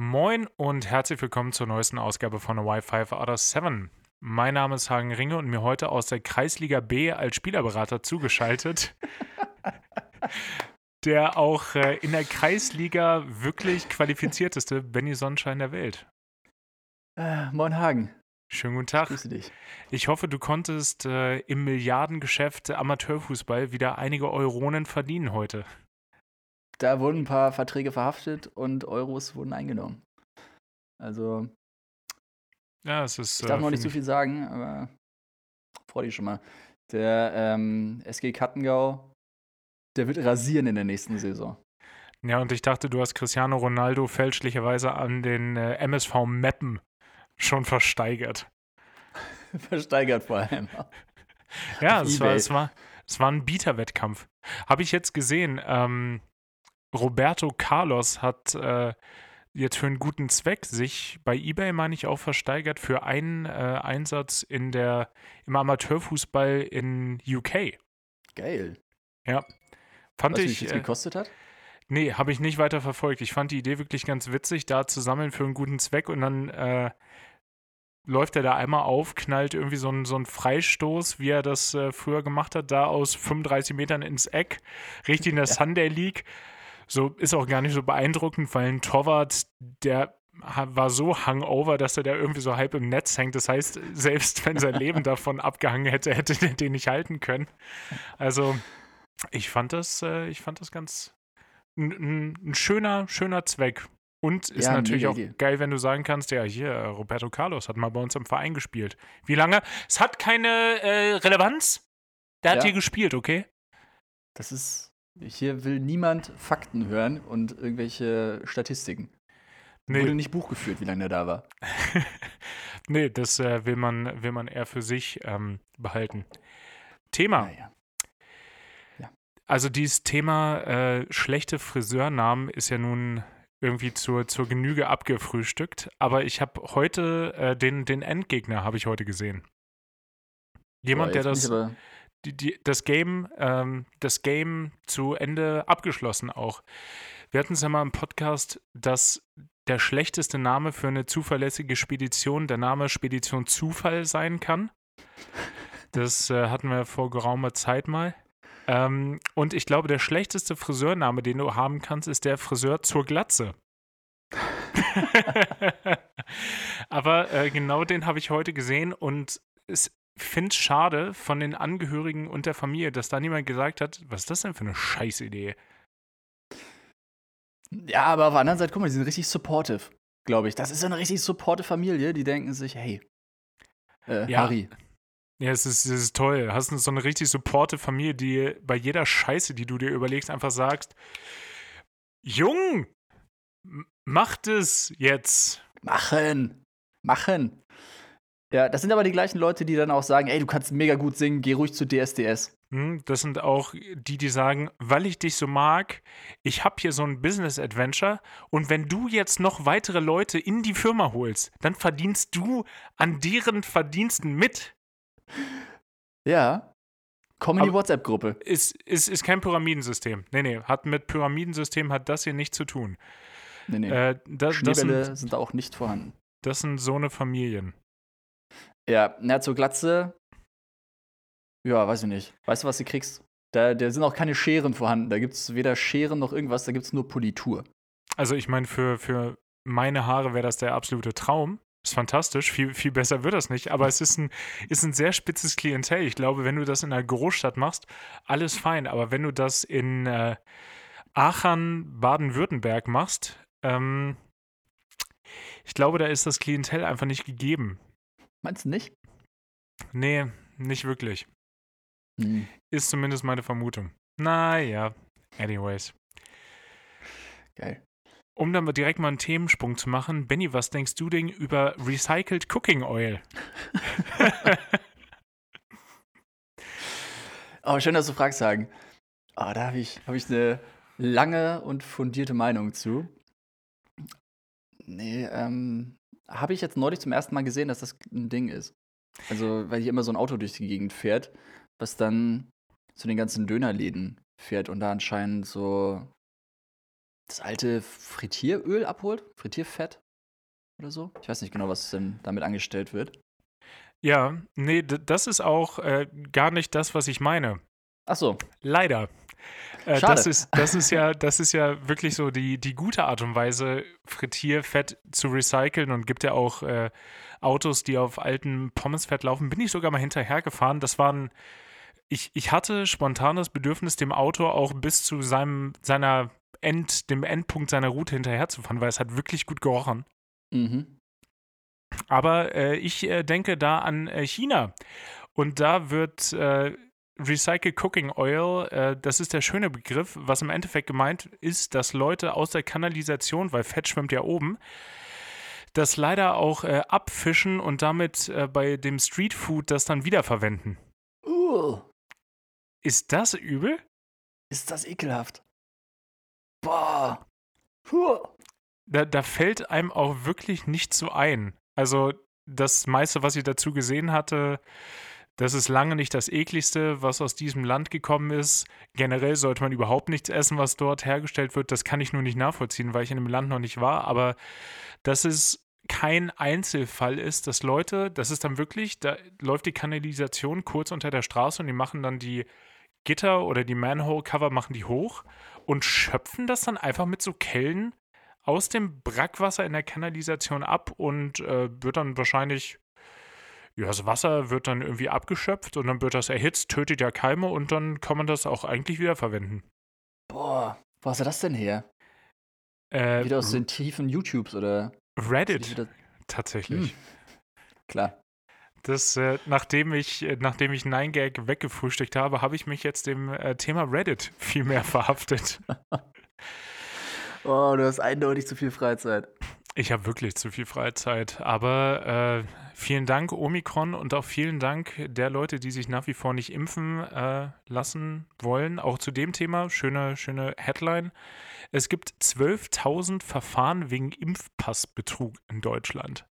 Moin und herzlich willkommen zur neuesten Ausgabe von Wi-Fi Out of 7. Mein Name ist Hagen Ringe und mir heute aus der Kreisliga B als Spielerberater zugeschaltet. der auch äh, in der Kreisliga wirklich qualifizierteste Benny Sonnenschein der Welt. Äh, moin Hagen. Schönen guten Tag. Grüße dich. Ich hoffe, du konntest äh, im Milliardengeschäft Amateurfußball wieder einige Euronen verdienen heute. Da wurden ein paar Verträge verhaftet und Euros wurden eingenommen. Also. Ja, es ist. Ich darf äh, noch nicht so viel sagen, aber freu dich schon mal. Der ähm, SG Kattengau, der wird rasieren in der nächsten Saison. Ja, und ich dachte, du hast Cristiano Ronaldo fälschlicherweise an den äh, MSV Meppen schon versteigert. versteigert vor allem. ja, es war, es, war, es war ein Bieterwettkampf. Habe ich jetzt gesehen. Ähm, Roberto Carlos hat äh, jetzt für einen guten Zweck sich bei eBay, meine ich, auch versteigert für einen äh, Einsatz in der, im Amateurfußball in UK. Geil. Ja. Fand weißt ich. Wie es äh, gekostet hat? Nee, habe ich nicht weiter verfolgt. Ich fand die Idee wirklich ganz witzig, da zu sammeln für einen guten Zweck und dann äh, läuft er da einmal auf, knallt irgendwie so einen so Freistoß, wie er das äh, früher gemacht hat, da aus 35 Metern ins Eck, richtig in der ja. Sunday League. So ist auch gar nicht so beeindruckend, weil ein Torwart, der war so hangover, dass er da irgendwie so halb im Netz hängt. Das heißt, selbst wenn sein Leben davon abgehangen hätte, hätte er den nicht halten können. Also, ich fand das, äh, ich fand das ganz ein, ein schöner, schöner Zweck. Und ist ja, natürlich auch Idee. geil, wenn du sagen kannst, ja, hier, Roberto Carlos hat mal bei uns im Verein gespielt. Wie lange? Es hat keine äh, Relevanz. Der hat ja. hier gespielt, okay? Das ist hier will niemand Fakten hören und irgendwelche Statistiken. Nee. Wurde nicht Buch geführt, wie lange der da war. nee, das äh, will, man, will man eher für sich ähm, behalten. Thema. Ja, ja. Also dieses Thema äh, schlechte Friseurnamen ist ja nun irgendwie zur, zur Genüge abgefrühstückt. Aber ich habe heute äh, den, den Endgegner habe ich heute gesehen. Jemand, Boah, der das die, die, das Game, ähm, das Game zu Ende abgeschlossen auch. Wir hatten es ja mal im Podcast, dass der schlechteste Name für eine zuverlässige Spedition der Name Spedition Zufall sein kann. Das äh, hatten wir vor geraumer Zeit mal. Ähm, und ich glaube, der schlechteste Friseurname, den du haben kannst, ist der Friseur zur Glatze. Aber äh, genau den habe ich heute gesehen und es finde es schade von den Angehörigen und der Familie, dass da niemand gesagt hat, was ist das denn für eine Scheißidee? Ja, aber auf der anderen Seite, guck mal, die sind richtig supportive, glaube ich. Das ist eine richtig supportive Familie, die denken sich, hey, äh, ja. Harry. Ja, es ist, es ist toll. Hast so eine richtig supportive Familie, die bei jeder Scheiße, die du dir überlegst, einfach sagst, Jung, macht es jetzt. Machen. Machen. Ja, das sind aber die gleichen Leute, die dann auch sagen, ey, du kannst mega gut singen, geh ruhig zu DSDS. Hm, das sind auch die, die sagen, weil ich dich so mag, ich habe hier so ein Business Adventure und wenn du jetzt noch weitere Leute in die Firma holst, dann verdienst du an deren Verdiensten mit. Ja. Komm in die WhatsApp-Gruppe. Ist, ist, ist kein Pyramidensystem. Nee, nee, hat mit Pyramidensystem hat das hier nichts zu tun. Nee, nee. Äh, das, das sind, sind auch nicht vorhanden. Das sind so eine Familien. Ja, na, zur Glatze. Ja, weiß ich nicht. Weißt du, was du kriegst? Da, da sind auch keine Scheren vorhanden. Da gibt es weder Scheren noch irgendwas, da gibt es nur Politur. Also, ich meine, für, für meine Haare wäre das der absolute Traum. Ist fantastisch, viel, viel besser wird das nicht, aber es ist ein, ist ein sehr spitzes Klientel. Ich glaube, wenn du das in einer Großstadt machst, alles fein, aber wenn du das in äh, Aachen, Baden-Württemberg machst, ähm, ich glaube, da ist das Klientel einfach nicht gegeben. Meinst du nicht? Nee, nicht wirklich. Hm. Ist zumindest meine Vermutung. Naja, anyways. Geil. Um dann direkt mal einen Themensprung zu machen, Benny, was denkst du denn über Recycled Cooking Oil? oh, schön, dass du fragst, sagen. Oh, da habe ich, hab ich eine lange und fundierte Meinung zu. Nee, ähm, habe ich jetzt neulich zum ersten Mal gesehen, dass das ein Ding ist. Also, weil hier immer so ein Auto durch die Gegend fährt, was dann zu den ganzen Dönerläden fährt und da anscheinend so das alte Frittieröl abholt, Frittierfett oder so. Ich weiß nicht genau, was denn damit angestellt wird. Ja, nee, das ist auch äh, gar nicht das, was ich meine. Ach so. Leider. Äh, das, ist, das, ist ja, das ist ja wirklich so die, die gute Art und Weise, Frittierfett zu recyceln und gibt ja auch äh, Autos, die auf altem Pommesfett laufen. Bin ich sogar mal hinterhergefahren. Das waren, ich, ich hatte spontan das Bedürfnis, dem Auto auch bis zu seinem, seiner End, dem Endpunkt seiner Route hinterherzufahren, weil es hat wirklich gut gerochen. Mhm. Aber äh, ich äh, denke da an äh, China. Und da wird äh, Recycle Cooking Oil, äh, das ist der schöne Begriff, was im Endeffekt gemeint ist, dass Leute aus der Kanalisation, weil Fett schwimmt ja oben, das leider auch äh, abfischen und damit bei dem Streetfood das dann wiederverwenden. Uh. Ist das übel? Ist das ekelhaft? Boah. Puh. Da, da fällt einem auch wirklich nicht so ein. Also das meiste, was ich dazu gesehen hatte, das ist lange nicht das ekligste, was aus diesem Land gekommen ist. Generell sollte man überhaupt nichts essen, was dort hergestellt wird. Das kann ich nur nicht nachvollziehen, weil ich in dem Land noch nicht war. Aber dass es kein Einzelfall ist, dass Leute, das ist dann wirklich, da läuft die Kanalisation kurz unter der Straße und die machen dann die Gitter oder die Manhole-Cover machen die hoch und schöpfen das dann einfach mit so Kellen aus dem Brackwasser in der Kanalisation ab und äh, wird dann wahrscheinlich, ja, das Wasser wird dann irgendwie abgeschöpft und dann wird das erhitzt, tötet ja Keime und dann kann man das auch eigentlich wieder verwenden. Boah, wo hast du das denn her? Äh, wieder aus den tiefen YouTubes oder? Reddit, tatsächlich. Hm. Klar. Das, äh, nachdem ich, äh, nachdem ich 9gag weggefrühstückt habe, habe ich mich jetzt dem äh, Thema Reddit viel mehr verhaftet. oh, du hast eindeutig zu viel Freizeit. Ich habe wirklich zu viel Freizeit. Aber äh, vielen Dank, Omikron, und auch vielen Dank der Leute, die sich nach wie vor nicht impfen äh, lassen wollen. Auch zu dem Thema, schöne, schöne Headline. Es gibt 12.000 Verfahren wegen Impfpassbetrug in Deutschland.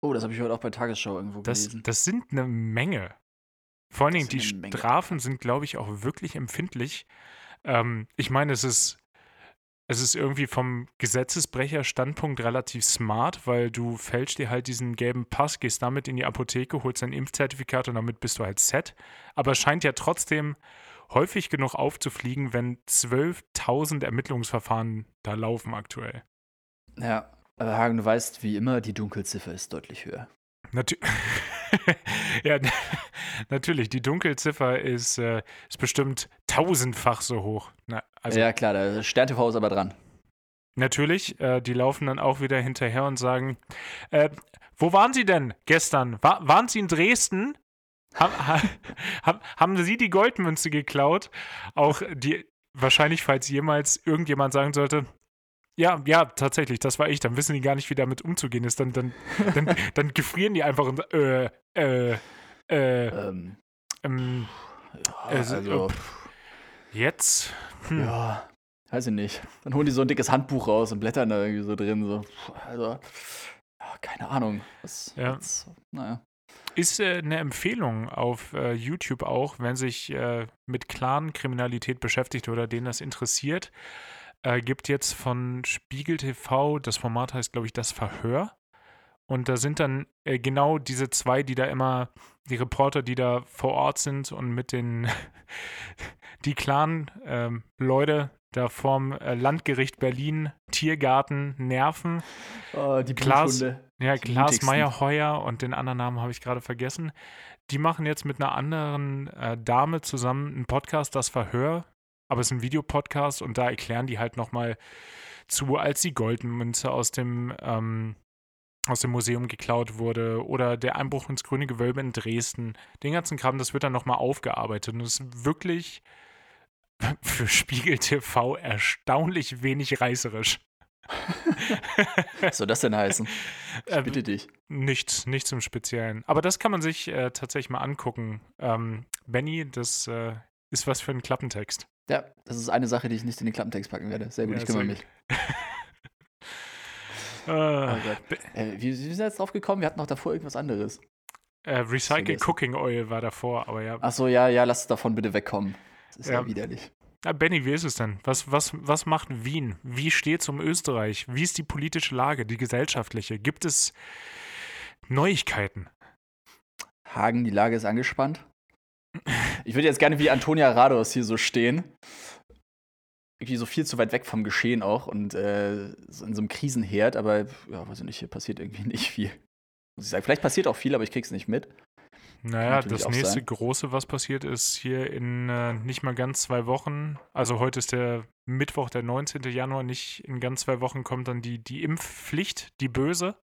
Oh, das habe ich heute auch bei Tagesschau irgendwo das, gelesen. Das sind eine Menge. Vor allen Dingen, die Strafen sind, glaube ich, auch wirklich empfindlich. Ähm, ich meine, es ist, es ist irgendwie vom Gesetzesbrecherstandpunkt relativ smart, weil du fälschst dir halt diesen gelben Pass, gehst damit in die Apotheke, holst ein Impfzertifikat und damit bist du halt set. Aber es scheint ja trotzdem häufig genug aufzufliegen, wenn 12.000 Ermittlungsverfahren da laufen aktuell. Ja, aber Hagen, du weißt, wie immer, die Dunkelziffer ist deutlich höher. Natu ja, natürlich. Die Dunkelziffer ist, äh, ist bestimmt tausendfach so hoch. Na, also, ja, klar, der Stern-TV ist aber dran. Natürlich, äh, die laufen dann auch wieder hinterher und sagen: äh, Wo waren Sie denn gestern? War, waren Sie in Dresden? Haben, ha, haben Sie die Goldmünze geklaut? Auch die, wahrscheinlich, falls jemals irgendjemand sagen sollte, ja, ja, tatsächlich, das war ich. Dann wissen die gar nicht, wie damit umzugehen ist. Dann, dann, dann, dann gefrieren die einfach und äh, äh, äh, ähm, ähm, ja, also, also jetzt? Hm. Ja, weiß ich nicht. Dann holen die so ein dickes Handbuch raus und blättern da irgendwie so drin. So. Also, ja, keine Ahnung. Was, ja. Jetzt, naja. Ist äh, eine Empfehlung auf äh, YouTube auch, wenn sich äh, mit Clan-Kriminalität beschäftigt oder denen das interessiert äh, gibt jetzt von Spiegel TV, das Format heißt, glaube ich, das Verhör. Und da sind dann äh, genau diese zwei, die da immer, die Reporter, die da vor Ort sind und mit den, die Clan-Leute ähm, da vorm äh, Landgericht Berlin, Tiergarten, Nerven. Oh, die Klaas, ja, Klaas Meyer-Heuer und den anderen Namen habe ich gerade vergessen. Die machen jetzt mit einer anderen äh, Dame zusammen einen Podcast, das Verhör aber es ist ein Videopodcast und da erklären die halt nochmal zu, als die Goldmünze aus dem, ähm, aus dem Museum geklaut wurde oder der Einbruch ins Grüne Gewölbe in Dresden. Den ganzen Kram, das wird dann nochmal aufgearbeitet und es ist wirklich für Spiegel TV erstaunlich wenig reißerisch. Was soll das denn heißen? Ich bitte dich. Nichts, nichts im Speziellen. Aber das kann man sich äh, tatsächlich mal angucken. Ähm, Benny, das äh, ist was für ein Klappentext. Ja, das ist eine Sache, die ich nicht in den Klappentext packen werde. Sehr gut, ja, ich kümmere mich. oh äh, wie, wie sind wir jetzt drauf gekommen? Wir hatten noch davor irgendwas anderes. Äh, Recycle Cooking Oil war davor, aber ja. Ach so, ja, ja, lass davon bitte wegkommen. Das ist ja, ja widerlich. Ja, Benny, wie ist es denn? Was, was, was macht Wien? Wie steht es um Österreich? Wie ist die politische Lage, die gesellschaftliche? Gibt es Neuigkeiten? Hagen, die Lage ist angespannt. Ich würde jetzt gerne wie Antonia Rados hier so stehen. Irgendwie so viel zu weit weg vom Geschehen auch und äh, so in so einem Krisenherd, aber ja, weiß ich nicht, hier passiert irgendwie nicht viel. Muss ich sagen. Vielleicht passiert auch viel, aber ich krieg's nicht mit. Naja, das nächste sein. große, was passiert ist, hier in äh, nicht mal ganz zwei Wochen. Also heute ist der Mittwoch, der 19. Januar, nicht in ganz zwei Wochen kommt dann die, die Impfpflicht, die böse.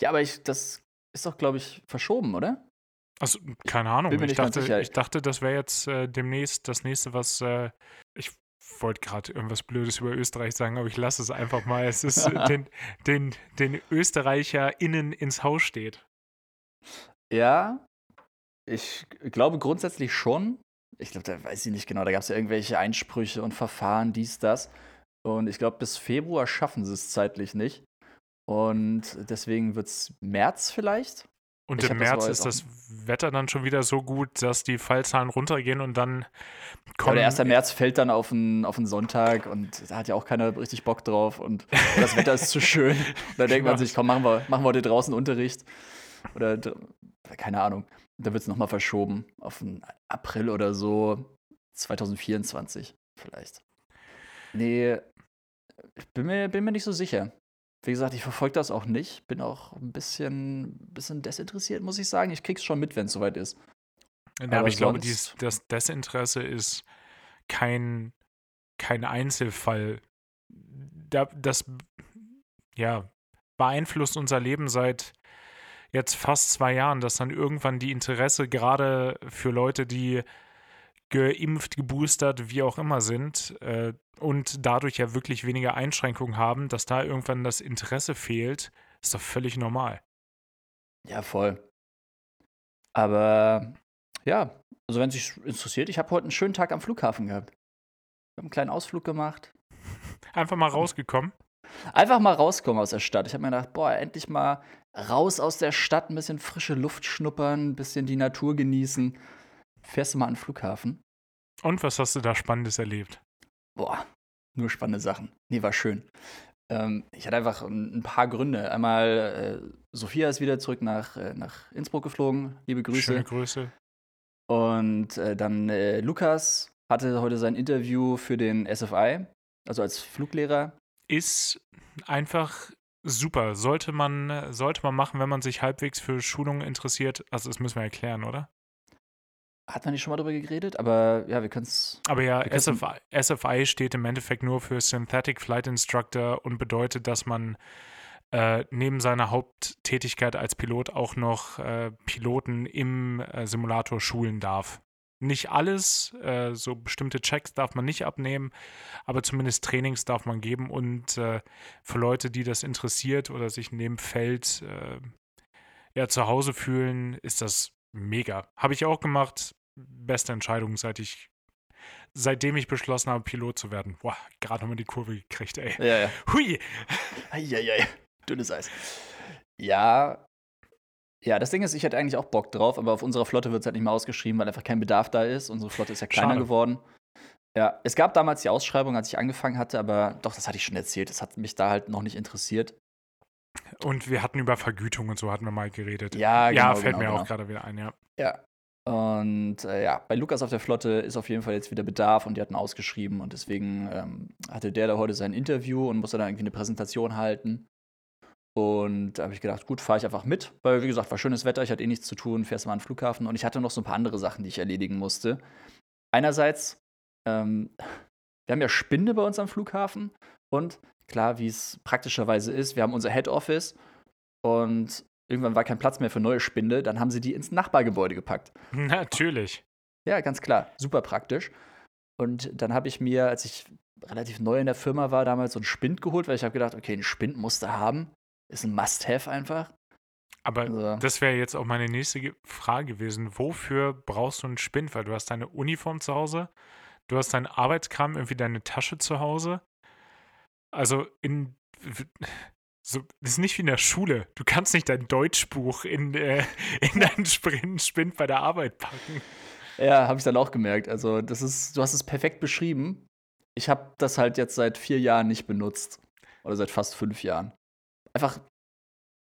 Ja, aber ich, das ist doch, glaube ich, verschoben, oder? Also, keine Ahnung. Ich dachte, ich dachte, das wäre jetzt äh, demnächst das nächste, was. Äh, ich wollte gerade irgendwas Blödes über Österreich sagen, aber ich lasse es einfach mal. Es ist äh, den, den, den ÖsterreicherInnen ins Haus steht. Ja, ich glaube grundsätzlich schon. Ich glaube, da weiß ich nicht genau. Da gab es ja irgendwelche Einsprüche und Verfahren, dies, das. Und ich glaube, bis Februar schaffen sie es zeitlich nicht. Und deswegen wird es März vielleicht. Und ich im März ist das Wetter dann schon wieder so gut, dass die Fallzahlen runtergehen und dann kommen. Ja, der 1. März fällt dann auf einen, auf einen Sonntag und da hat ja auch keiner richtig Bock drauf und das Wetter ist zu schön. da denkt man sich, komm, machen wir, machen wir heute draußen Unterricht. Oder keine Ahnung. Da wird es nochmal verschoben auf den April oder so. 2024 vielleicht. Nee, ich bin mir, bin mir nicht so sicher. Wie gesagt, ich verfolge das auch nicht. Bin auch ein bisschen, bisschen desinteressiert, muss ich sagen. Ich krieg's schon mit, wenn es soweit ist. Ja, aber, aber ich glaube, dies, das Desinteresse ist kein, kein Einzelfall. das ja, beeinflusst unser Leben seit jetzt fast zwei Jahren, dass dann irgendwann die Interesse gerade für Leute, die geimpft, geboostert, wie auch immer sind äh, und dadurch ja wirklich weniger Einschränkungen haben, dass da irgendwann das Interesse fehlt, ist doch völlig normal. Ja, voll. Aber ja, also wenn es sich interessiert, ich habe heute einen schönen Tag am Flughafen gehabt. Ich habe einen kleinen Ausflug gemacht. Einfach mal rausgekommen? Einfach mal rauskommen aus der Stadt. Ich habe mir gedacht, boah, endlich mal raus aus der Stadt, ein bisschen frische Luft schnuppern, ein bisschen die Natur genießen. Fährst du mal an den Flughafen? Und was hast du da Spannendes erlebt? Boah, nur spannende Sachen. Nee, war schön. Ähm, ich hatte einfach ein, paar Gründe. Einmal, äh, Sophia ist wieder zurück nach, äh, nach Innsbruck geflogen. Liebe Grüße. Schöne Grüße. Und äh, dann äh, Lukas hatte heute sein Interview für den SFI, also als Fluglehrer. Ist einfach super. Sollte man, sollte man machen, wenn man sich halbwegs für Schulungen interessiert. Also, das müssen wir erklären, oder? Hat man nicht schon mal darüber geredet? Aber ja, wir können es. Aber ja, SFI, SFI, steht im Endeffekt nur für Synthetic Flight Instructor und bedeutet, dass man äh, neben seiner Haupttätigkeit als Pilot auch noch äh, Piloten im äh, Simulator schulen darf. Nicht alles, äh, so bestimmte Checks darf man nicht abnehmen, aber zumindest Trainings darf man geben und äh, für Leute, die das interessiert oder sich in dem Feld äh, ja, zu Hause fühlen, ist das mega. Habe ich auch gemacht. Beste Entscheidung, seit ich, seitdem ich beschlossen habe, Pilot zu werden. Boah, gerade nochmal die Kurve gekriegt, ey. Ja, ja. Hui! Eieiei. Dünnes Eis. Ja. Ja, das Ding ist, ich hätte eigentlich auch Bock drauf, aber auf unserer Flotte wird es halt nicht mehr ausgeschrieben, weil einfach kein Bedarf da ist. Unsere Flotte ist ja kleiner Schade. geworden. Ja, es gab damals die Ausschreibung, als ich angefangen hatte, aber doch, das hatte ich schon erzählt. Das hat mich da halt noch nicht interessiert. Und wir hatten über Vergütung und so hatten wir mal geredet. Ja, genau. Ja, fällt genau, mir genau. auch gerade wieder ein, ja. Ja. Und äh, ja, bei Lukas auf der Flotte ist auf jeden Fall jetzt wieder Bedarf und die hatten ausgeschrieben und deswegen ähm, hatte der da heute sein Interview und musste dann irgendwie eine Präsentation halten. Und da habe ich gedacht, gut, fahre ich einfach mit, weil wie gesagt, war schönes Wetter, ich hatte eh nichts zu tun, fährst mal an den Flughafen und ich hatte noch so ein paar andere Sachen, die ich erledigen musste. Einerseits, ähm, wir haben ja Spinde bei uns am Flughafen und klar, wie es praktischerweise ist, wir haben unser Head Office und irgendwann war kein Platz mehr für neue Spinde, dann haben sie die ins Nachbargebäude gepackt. Natürlich. Ja, ganz klar, super praktisch. Und dann habe ich mir, als ich relativ neu in der Firma war, damals so einen Spind geholt, weil ich habe gedacht, okay, einen Spind musst du haben. Ist ein Must-Have einfach. Aber also. das wäre jetzt auch meine nächste Frage gewesen. Wofür brauchst du einen Spind? Weil du hast deine Uniform zu Hause, du hast deinen Arbeitskram, irgendwie deine Tasche zu Hause. Also in so, das ist nicht wie in der Schule. Du kannst nicht dein Deutschbuch in, äh, in deinen Spind bei der Arbeit packen. Ja, habe ich dann auch gemerkt. Also, das ist, du hast es perfekt beschrieben. Ich habe das halt jetzt seit vier Jahren nicht benutzt. Oder seit fast fünf Jahren. Einfach,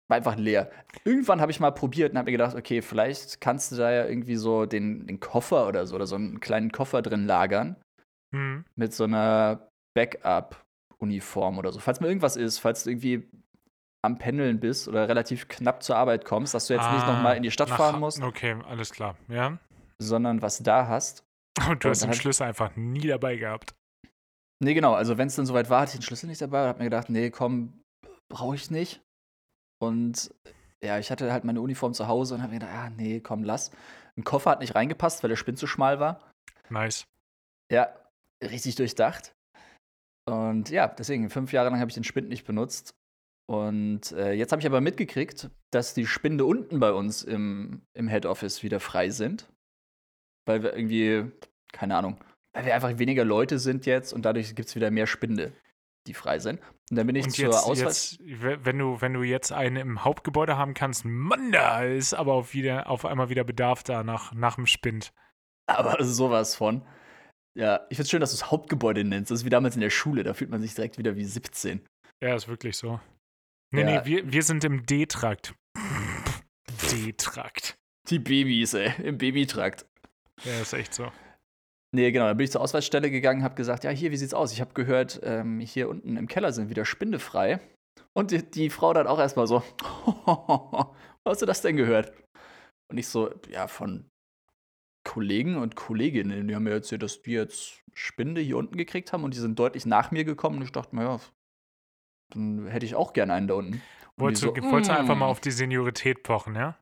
war einfach leer. Irgendwann habe ich mal probiert und habe mir gedacht, okay, vielleicht kannst du da ja irgendwie so den, den Koffer oder so, oder so einen kleinen Koffer drin lagern. Mhm. Mit so einer Backup-Uniform oder so. Falls mal irgendwas ist, falls du irgendwie am Pendeln bist oder relativ knapp zur Arbeit kommst, dass du jetzt ah, nicht nochmal in die Stadt fahren musst. Okay, alles klar, ja. Sondern was da hast. Und du hast den Schlüssel einfach nie dabei gehabt. Nee, genau. Also, wenn es dann soweit war, hatte ich den Schlüssel nicht dabei und hab mir gedacht, nee, komm, brauche ich nicht. Und ja, ich hatte halt meine Uniform zu Hause und hab mir gedacht, ah, nee, komm, lass. Ein Koffer hat nicht reingepasst, weil der Spind zu schmal war. Nice. Ja, richtig durchdacht. Und ja, deswegen, fünf Jahre lang habe ich den Spind nicht benutzt. Und äh, jetzt habe ich aber mitgekriegt, dass die Spinde unten bei uns im, im Head Office wieder frei sind. Weil wir irgendwie, keine Ahnung, weil wir einfach weniger Leute sind jetzt und dadurch gibt es wieder mehr Spinde, die frei sind. Und dann bin ich und zur jetzt, Ausweis. Jetzt, wenn, du, wenn du jetzt eine im Hauptgebäude haben kannst, Mann, da ist aber auf, wieder, auf einmal wieder Bedarf da nach, nach dem Spind. Aber sowas von. Ja, ich finde es schön, dass du es Hauptgebäude nennst. Das ist wie damals in der Schule, da fühlt man sich direkt wieder wie 17. Ja, ist wirklich so. Nee, ja. nee, wir, wir sind im D-Trakt. D-Trakt. Die Babys, ey, im Babytrakt. Ja, ist echt so. Nee, genau, dann bin ich zur Ausweisstelle gegangen, habe gesagt, ja, hier, wie sieht's aus? Ich habe gehört, ähm, hier unten im Keller sind wieder Spinde frei. Und die, die Frau dann auch erstmal so, wo hast du das denn gehört? Und ich so, ja, von Kollegen und Kolleginnen, die haben mir erzählt, dass die jetzt Spinde hier unten gekriegt haben und die sind deutlich nach mir gekommen. Und ich dachte mir, ja, dann hätte ich auch gerne einen da unten. Wolltest du, so, wolltest mm. einfach mal auf die Seniorität pochen, ja?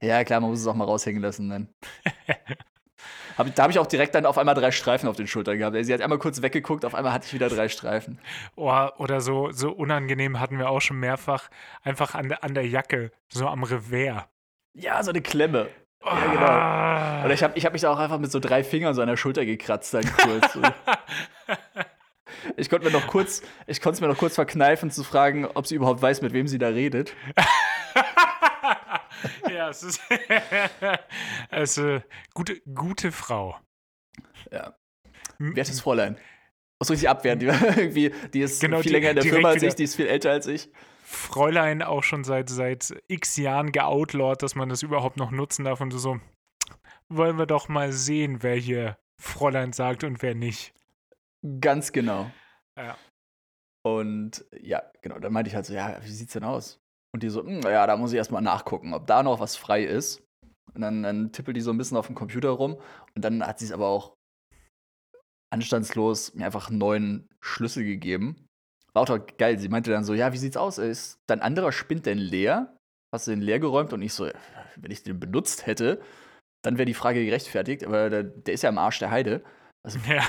Ja, klar, man muss es auch mal raushängen lassen dann. hab, da habe ich auch direkt dann auf einmal drei Streifen auf den Schultern gehabt. Sie hat einmal kurz weggeguckt, auf einmal hatte ich wieder drei Streifen. Oh, oder so, so unangenehm hatten wir auch schon mehrfach einfach an, an der Jacke, so am Revers. Ja, so eine Klemme. Ja, genau. Ah. Oder ich habe ich hab mich da auch einfach mit so drei Fingern so an der Schulter gekratzt dann kurz. Ich konnte mir noch kurz, ich konnte es mir noch kurz verkneifen zu fragen, ob sie überhaupt weiß, mit wem sie da redet. ja, es ist, ist gute, gute Frau. Ja. Wertes Fräulein. Ich sie abwehren? Die, irgendwie, die ist genau, viel die, länger in der Firma als ich, die ist viel älter als ich. Fräulein auch schon seit, seit x Jahren geoutlawt, dass man das überhaupt noch nutzen darf und so. Wollen wir doch mal sehen, wer hier Fräulein sagt und wer nicht. Ganz genau. Ja. Und ja, genau, dann meinte ich halt so, ja, wie sieht's denn aus? Und die so, hm, ja, da muss ich erstmal nachgucken, ob da noch was frei ist. Und dann, dann tippelt die so ein bisschen auf dem Computer rum. Und dann hat sie es aber auch anstandslos mir einfach einen neuen Schlüssel gegeben. War auch geil. Sie meinte dann so, ja, wie sieht's aus? Ist dein anderer Spind denn leer? Hast du den leer geräumt? Und ich so, wenn ich den benutzt hätte, dann wäre die Frage gerechtfertigt. Aber der, der, ist ja im Arsch der Heide. Also, ja.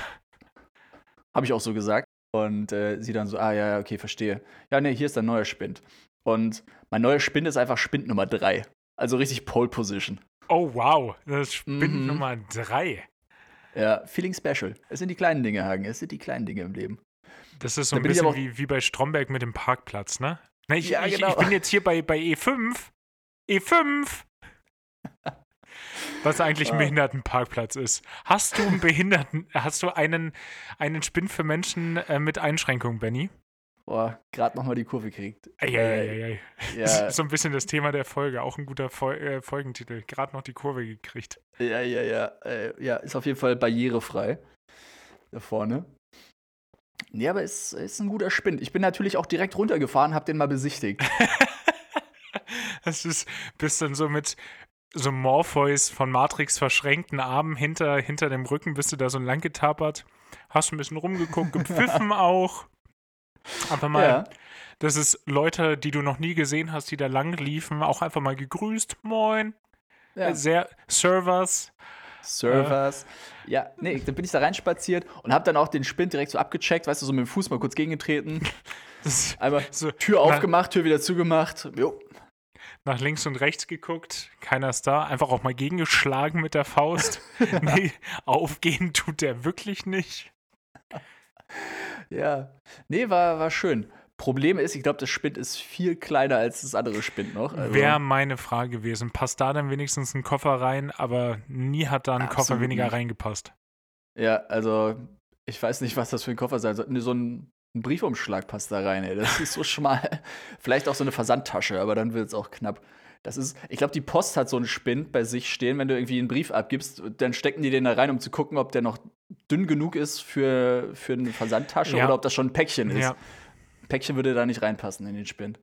Habe ich auch so gesagt. Und äh, sie dann so, ah ja, okay, verstehe. Ja, nee, hier ist dein neuer Spind. Und mein neuer Spind ist einfach Spind Nummer 3. Also richtig Pole Position. Oh, wow. Das ist Spind mhm. Nummer 3. Ja, Feeling Special. Es sind die kleinen Dinge, Hagen. Es sind die kleinen Dinge im Leben. Das ist so ein bisschen wie, wie bei Stromberg mit dem Parkplatz, ne? Na, ich, ja, genau. ich, bin jetzt hier bei, bei E5. E5! was eigentlich ein Behindertenparkplatz ist. Hast du einen Behinderten, hast du einen, einen Spin für Menschen äh, mit Einschränkungen, Benny? Boah, gerade nochmal die Kurve. Eieieiei. Äh, ja. so ein bisschen das Thema der Folge, auch ein guter Fol äh, Folgentitel. Gerade noch die Kurve gekriegt. Ja, ja, ja. Äh, ja, ist auf jeden Fall barrierefrei. Da vorne. Nee, aber ist, ist ein guter Spind. Ich bin natürlich auch direkt runtergefahren, hab den mal besichtigt. das ist, bist dann so mit, so Morpheus von Matrix verschränkten Armen hinter, hinter dem Rücken bist du da so lang getapert. Hast ein bisschen rumgeguckt, gepfiffen auch. Einfach mal, ja. das ist Leute, die du noch nie gesehen hast, die da lang liefen, auch einfach mal gegrüßt. Moin. Ja. Sehr Servers. Servers. Ja, nee, dann bin ich da reinspaziert und hab dann auch den Spind direkt so abgecheckt, weißt du, so mit dem Fuß mal kurz gegengetreten. Einmal so, Tür aufgemacht, Tür wieder zugemacht. Jo, nach links und rechts geguckt, keiner ist da, einfach auch mal gegengeschlagen mit der Faust. nee, aufgehen tut der wirklich nicht. Ja, nee, war, war schön. Problem ist, ich glaube, das Spind ist viel kleiner als das andere Spind noch. Also. Wäre meine Frage gewesen. Passt da dann wenigstens ein Koffer rein, aber nie hat da ein Absolut Koffer weniger nicht. reingepasst. Ja, also ich weiß nicht, was das für ein Koffer sein soll. So ein, ein Briefumschlag passt da rein, ey. Das ist so schmal. Vielleicht auch so eine Versandtasche, aber dann wird es auch knapp. Das ist, ich glaube, die Post hat so einen Spind bei sich stehen, wenn du irgendwie einen Brief abgibst, dann stecken die den da rein, um zu gucken, ob der noch dünn genug ist für, für eine Versandtasche ja. oder ob das schon ein Päckchen ist. Ja. Päckchen würde da nicht reinpassen in den Spind.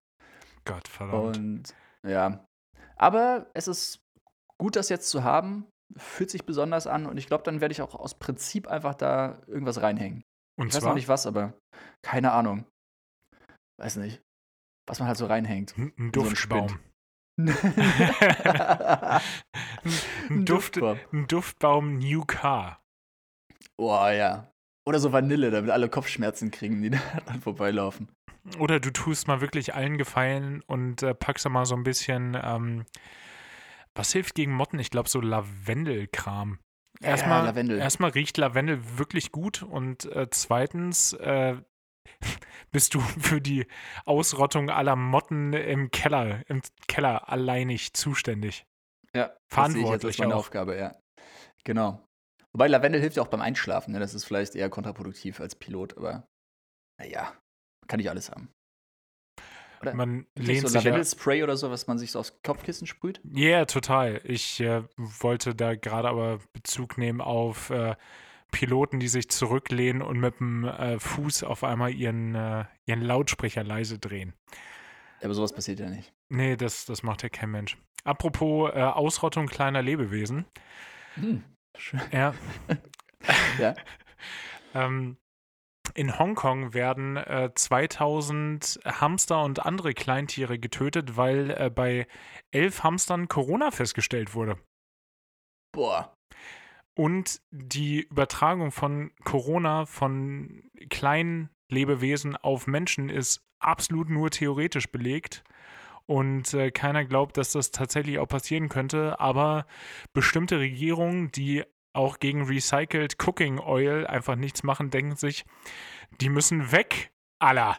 Gott, verdammt. Und ja. Aber es ist gut, das jetzt zu haben. Fühlt sich besonders an und ich glaube, dann werde ich auch aus Prinzip einfach da irgendwas reinhängen. Und ich zwar? weiß noch nicht was, aber keine Ahnung. Weiß nicht. Was man halt so reinhängt. Ein Duftbaum. So ein, Duft, ein Duftbaum New Car. Boah, ja. Oder so Vanille, damit alle Kopfschmerzen kriegen, die dann vorbeilaufen. Oder du tust mal wirklich allen Gefallen und äh, packst da mal so ein bisschen, ähm, was hilft gegen Motten? Ich glaube, so Lavendelkram. Erstmal, ja, Lavendel. erstmal riecht Lavendel wirklich gut und äh, zweitens äh, bist du für die Ausrottung aller Motten im Keller, im Keller alleinig zuständig. Ja, verantwortlich. Das ist meine auch. Aufgabe, ja. Genau. Wobei Lavendel hilft ja auch beim Einschlafen. Ne? Das ist vielleicht eher kontraproduktiv als Pilot, aber naja, kann ich alles haben. Oder man lehnt so Lavendelspray ja oder so, was man sich so aufs Kopfkissen sprüht? Ja, yeah, total. Ich äh, wollte da gerade aber Bezug nehmen auf äh, Piloten, die sich zurücklehnen und mit dem äh, Fuß auf einmal ihren, äh, ihren Lautsprecher leise drehen. Aber sowas passiert ja nicht. Nee, das, das macht ja kein Mensch. Apropos äh, Ausrottung kleiner Lebewesen. Hm, schön. Ja. ja. ähm, in Hongkong werden äh, 2000 Hamster und andere Kleintiere getötet, weil äh, bei elf Hamstern Corona festgestellt wurde. Boah. Und die Übertragung von Corona von kleinen Lebewesen auf Menschen ist absolut nur theoretisch belegt. Und äh, keiner glaubt, dass das tatsächlich auch passieren könnte. Aber bestimmte Regierungen, die auch gegen Recycled Cooking Oil einfach nichts machen, denken sich, die müssen weg, aller.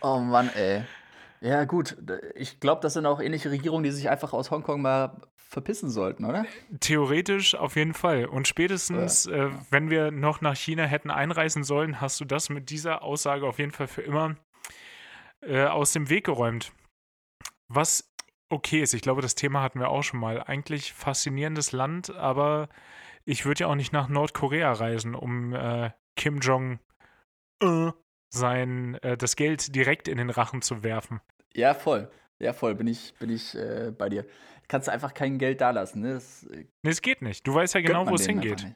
Oh Mann, ey. Ja, gut. Ich glaube, das sind auch ähnliche Regierungen, die sich einfach aus Hongkong mal verpissen sollten, oder? Theoretisch auf jeden Fall. Und spätestens, ja. äh, wenn wir noch nach China hätten einreisen sollen, hast du das mit dieser Aussage auf jeden Fall für immer äh, aus dem Weg geräumt. Was okay ist, ich glaube, das Thema hatten wir auch schon mal. Eigentlich faszinierendes Land, aber ich würde ja auch nicht nach Nordkorea reisen, um äh, Kim Jong äh, sein äh, das Geld direkt in den Rachen zu werfen. Ja, voll. Ja, voll, bin ich, bin ich äh, bei dir kannst du einfach kein Geld dalassen. Ne? Das, äh, nee, es geht nicht. Du weißt ja genau, wo es hingeht.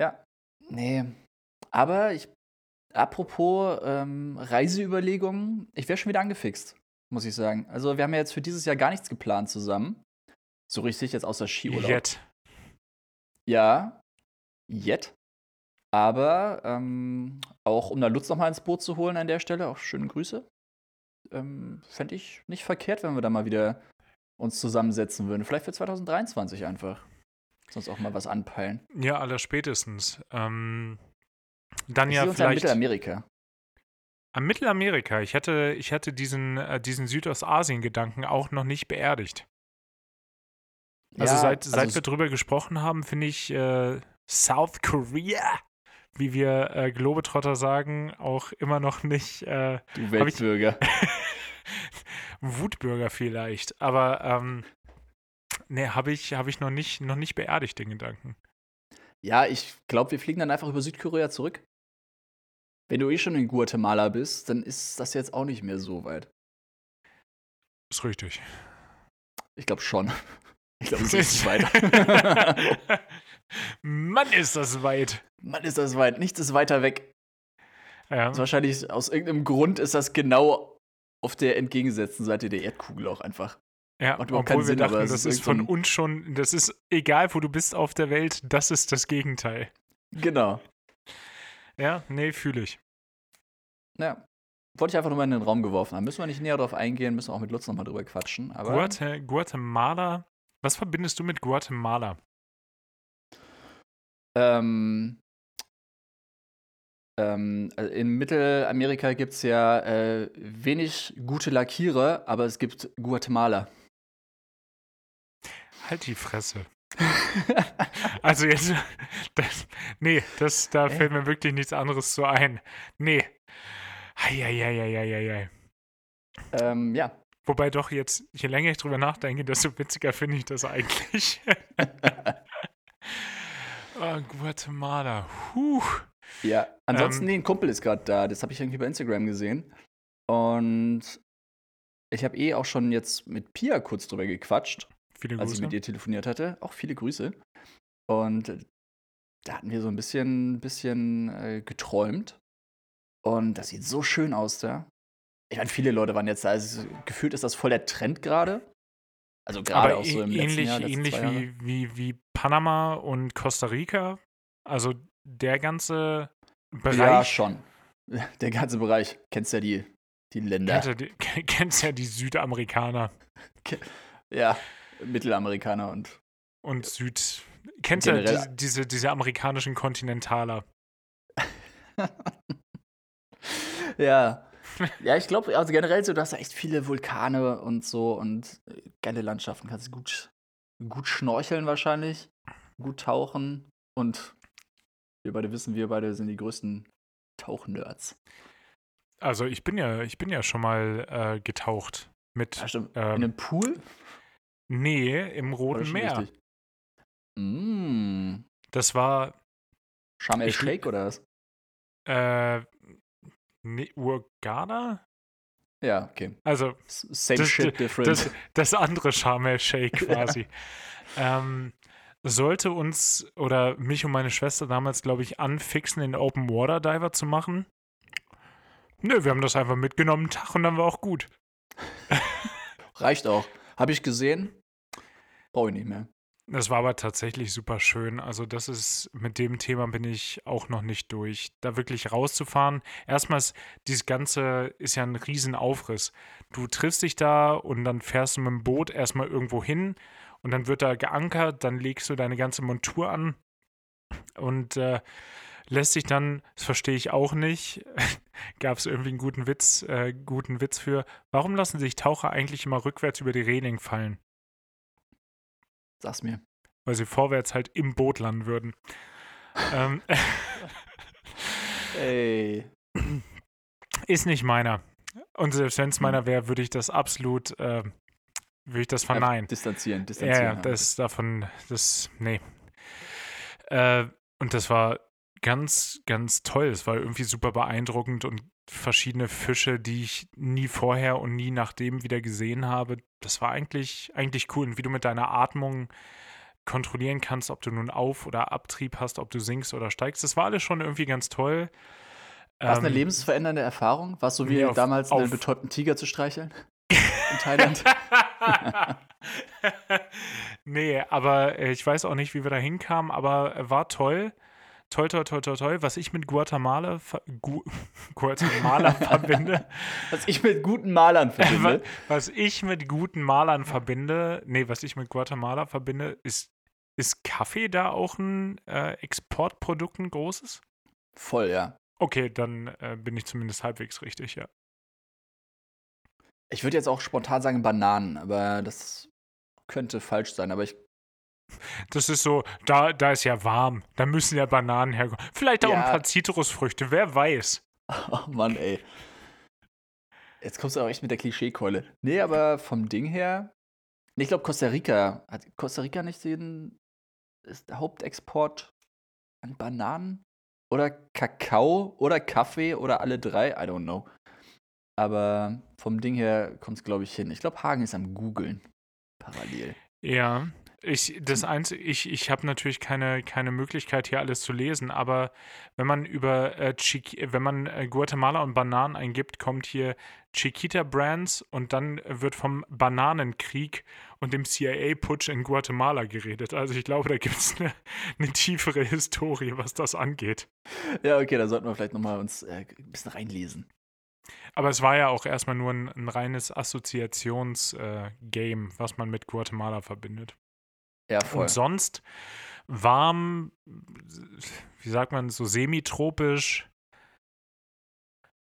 Ja. Nee. Aber ich, apropos ähm, Reiseüberlegungen, ich wäre schon wieder angefixt, muss ich sagen. Also, wir haben ja jetzt für dieses Jahr gar nichts geplant zusammen. So richtig jetzt außer Skiurlaub. Jet. Ja, Jet. Aber ähm, auch um da Lutz nochmal ins Boot zu holen an der Stelle, auch schöne Grüße. Ähm, Fände ich nicht verkehrt, wenn wir da mal wieder uns zusammensetzen würden. Vielleicht für 2023 einfach. Sonst auch mal was anpeilen. Ja, aller spätestens. Ähm, dann ja vielleicht. An Mittelamerika. Am Mittelamerika. Ich hatte, ich hatte diesen, äh, diesen Südostasien-Gedanken auch noch nicht beerdigt. Also ja, seit, seit also wir drüber gesprochen haben, finde ich äh, South Korea, wie wir äh, Globetrotter sagen, auch immer noch nicht. Äh, du Weltbürger. Wutbürger vielleicht, aber ähm, ne, habe ich, hab ich noch, nicht, noch nicht beerdigt, den Gedanken. Ja, ich glaube, wir fliegen dann einfach über Südkorea zurück. Wenn du eh schon in Guatemala bist, dann ist das jetzt auch nicht mehr so weit. Ist richtig. Ich glaube schon. Ich glaube, es ist weit. Mann, ist das weit. Mann, ist das weit. Nichts ist weiter weg. Ja. Also wahrscheinlich aus irgendeinem Grund ist das genau auf der entgegengesetzten Seite der Erdkugel auch einfach. Ja, Macht obwohl wir Sinn, dachten, das ist, ist von uns schon, das ist egal, wo du bist auf der Welt, das ist das Gegenteil. Genau. Ja, nee, fühle ich. Ja. Wollte ich einfach nur mal in den Raum geworfen haben. Müssen wir nicht näher darauf eingehen, müssen wir auch mit Lutz nochmal drüber quatschen. Aber Guate Guatemala, was verbindest du mit Guatemala? Ähm, Ähm, also in Mittelamerika gibt es ja äh, wenig gute Lackiere, aber es gibt Guatemala. Halt die Fresse. also jetzt, das, nee, das, da fällt mir wirklich nichts anderes so ein. Nee. Eieieiei. Ähm, ja. Wobei doch jetzt, je länger ich drüber nachdenke, desto witziger finde ich das eigentlich. oh, Guatemala. Puh. Ja, ansonsten, ähm, nee, ein Kumpel ist gerade da. Das habe ich irgendwie bei Instagram gesehen. Und ich habe eh auch schon jetzt mit Pia kurz drüber gequatscht. Viele Grüße. Als ich mit ihr telefoniert hatte. Auch viele Grüße. Und äh, da hatten wir so ein bisschen, bisschen äh, geträumt. Und das sieht so schön aus da. Ich meine, viele Leute waren jetzt da. Also, gefühlt ist das voll der Trend gerade. Also gerade auch so im ähnlich, letzten Jahr. Ähnlich wie, wie, wie Panama und Costa Rica. Also der ganze Bereich. Ja, schon. Der ganze Bereich. Kennst ja die, die Länder. Kennst ja die, kennst ja die Südamerikaner. Ja, Mittelamerikaner und. Und Süd. Kennst ja die, diese, diese amerikanischen Kontinentaler. ja. Ja, ich glaube, also generell so, du hast echt viele Vulkane und so und äh, geile Landschaften. Kannst gut, gut schnorcheln wahrscheinlich, gut tauchen und wir beide wissen, wir beide sind die größten Tauchnerds. Also ich bin ja, ich bin ja schon mal äh, getaucht mit. Ja, stimmt. Ähm, In einem Pool? Nee, im Roten Meer. Mm. Das war. Sharm el Sheikh oder was? Äh, nee, Urgada? Ja, okay. Also, Same das, shit, different. Das, das andere Sharm el Sheikh quasi. ja. ähm, sollte uns oder mich und meine Schwester damals, glaube ich, anfixen, den Open Water Diver zu machen. Nö, wir haben das einfach mitgenommen, Tag und dann war auch gut. Reicht auch. Habe ich gesehen. Brauche ich nicht mehr. Das war aber tatsächlich super schön. Also, das ist, mit dem Thema bin ich auch noch nicht durch. Da wirklich rauszufahren. Erstmal, ist, dieses Ganze ist ja ein Riesenaufriss. Du triffst dich da und dann fährst du mit dem Boot erstmal irgendwo hin und dann wird da geankert, dann legst du deine ganze Montur an und äh, lässt sich dann, das verstehe ich auch nicht, gab es irgendwie einen guten Witz, äh, guten Witz für, warum lassen sich Taucher eigentlich immer rückwärts über die Reling fallen? Sag's mir. Weil sie vorwärts halt im Boot landen würden. ähm, Ey. Ist nicht meiner. Und selbst wenn es meiner wäre, würde ich das absolut äh, würde ich das verneinen. Ja, distanzieren, distanzieren. Ja, ja, das davon, das, nee. Äh, und das war ganz, ganz toll. Es war irgendwie super beeindruckend und verschiedene Fische, die ich nie vorher und nie nachdem wieder gesehen habe. Das war eigentlich, eigentlich cool. Und wie du mit deiner Atmung kontrollieren kannst, ob du nun Auf- oder Abtrieb hast, ob du sinkst oder steigst. Das war alles schon irgendwie ganz toll. War es eine ähm, lebensverändernde Erfahrung? War es so wie auf, damals einen betäubten Tiger zu streicheln? In Thailand? nee, aber äh, ich weiß auch nicht, wie wir da hinkamen, aber war toll. Toll, toll, toll, toll, toll. Was ich mit Guatemala, Gu Guatemala verbinde. Was ich mit guten Malern verbinde. was ich mit guten Malern verbinde, nee, was ich mit Guatemala verbinde, ist, ist Kaffee da auch ein äh, Exportprodukt, ein großes? Voll, ja. Okay, dann äh, bin ich zumindest halbwegs richtig, ja. Ich würde jetzt auch spontan sagen Bananen, aber das könnte falsch sein. Aber ich. Das ist so, da, da ist ja warm. Da müssen ja Bananen herkommen. Vielleicht auch ja. ein paar Zitrusfrüchte, wer weiß. Oh Mann, ey. Jetzt kommst du auch echt mit der Klischeekeule. Nee, aber vom Ding her. Nee, ich glaube, Costa Rica. Hat Costa Rica nicht den ist der Hauptexport an Bananen? Oder Kakao oder Kaffee oder alle drei? I don't know. Aber vom Ding her kommt es, glaube ich, hin. Ich glaube, Hagen ist am Googeln. Parallel. Ja, ich, das Einzige, ich, ich habe natürlich keine, keine Möglichkeit, hier alles zu lesen, aber wenn man über äh, wenn man äh, Guatemala und Bananen eingibt, kommt hier Chiquita Brands und dann wird vom Bananenkrieg und dem CIA-Putsch in Guatemala geredet. Also ich glaube, da gibt es eine, eine tiefere Historie, was das angeht. Ja, okay, da sollten wir vielleicht nochmal uns äh, ein bisschen reinlesen. Aber es war ja auch erstmal nur ein, ein reines Assoziationsgame, äh, was man mit Guatemala verbindet. Ja, voll. Und sonst warm, wie sagt man, so semitropisch,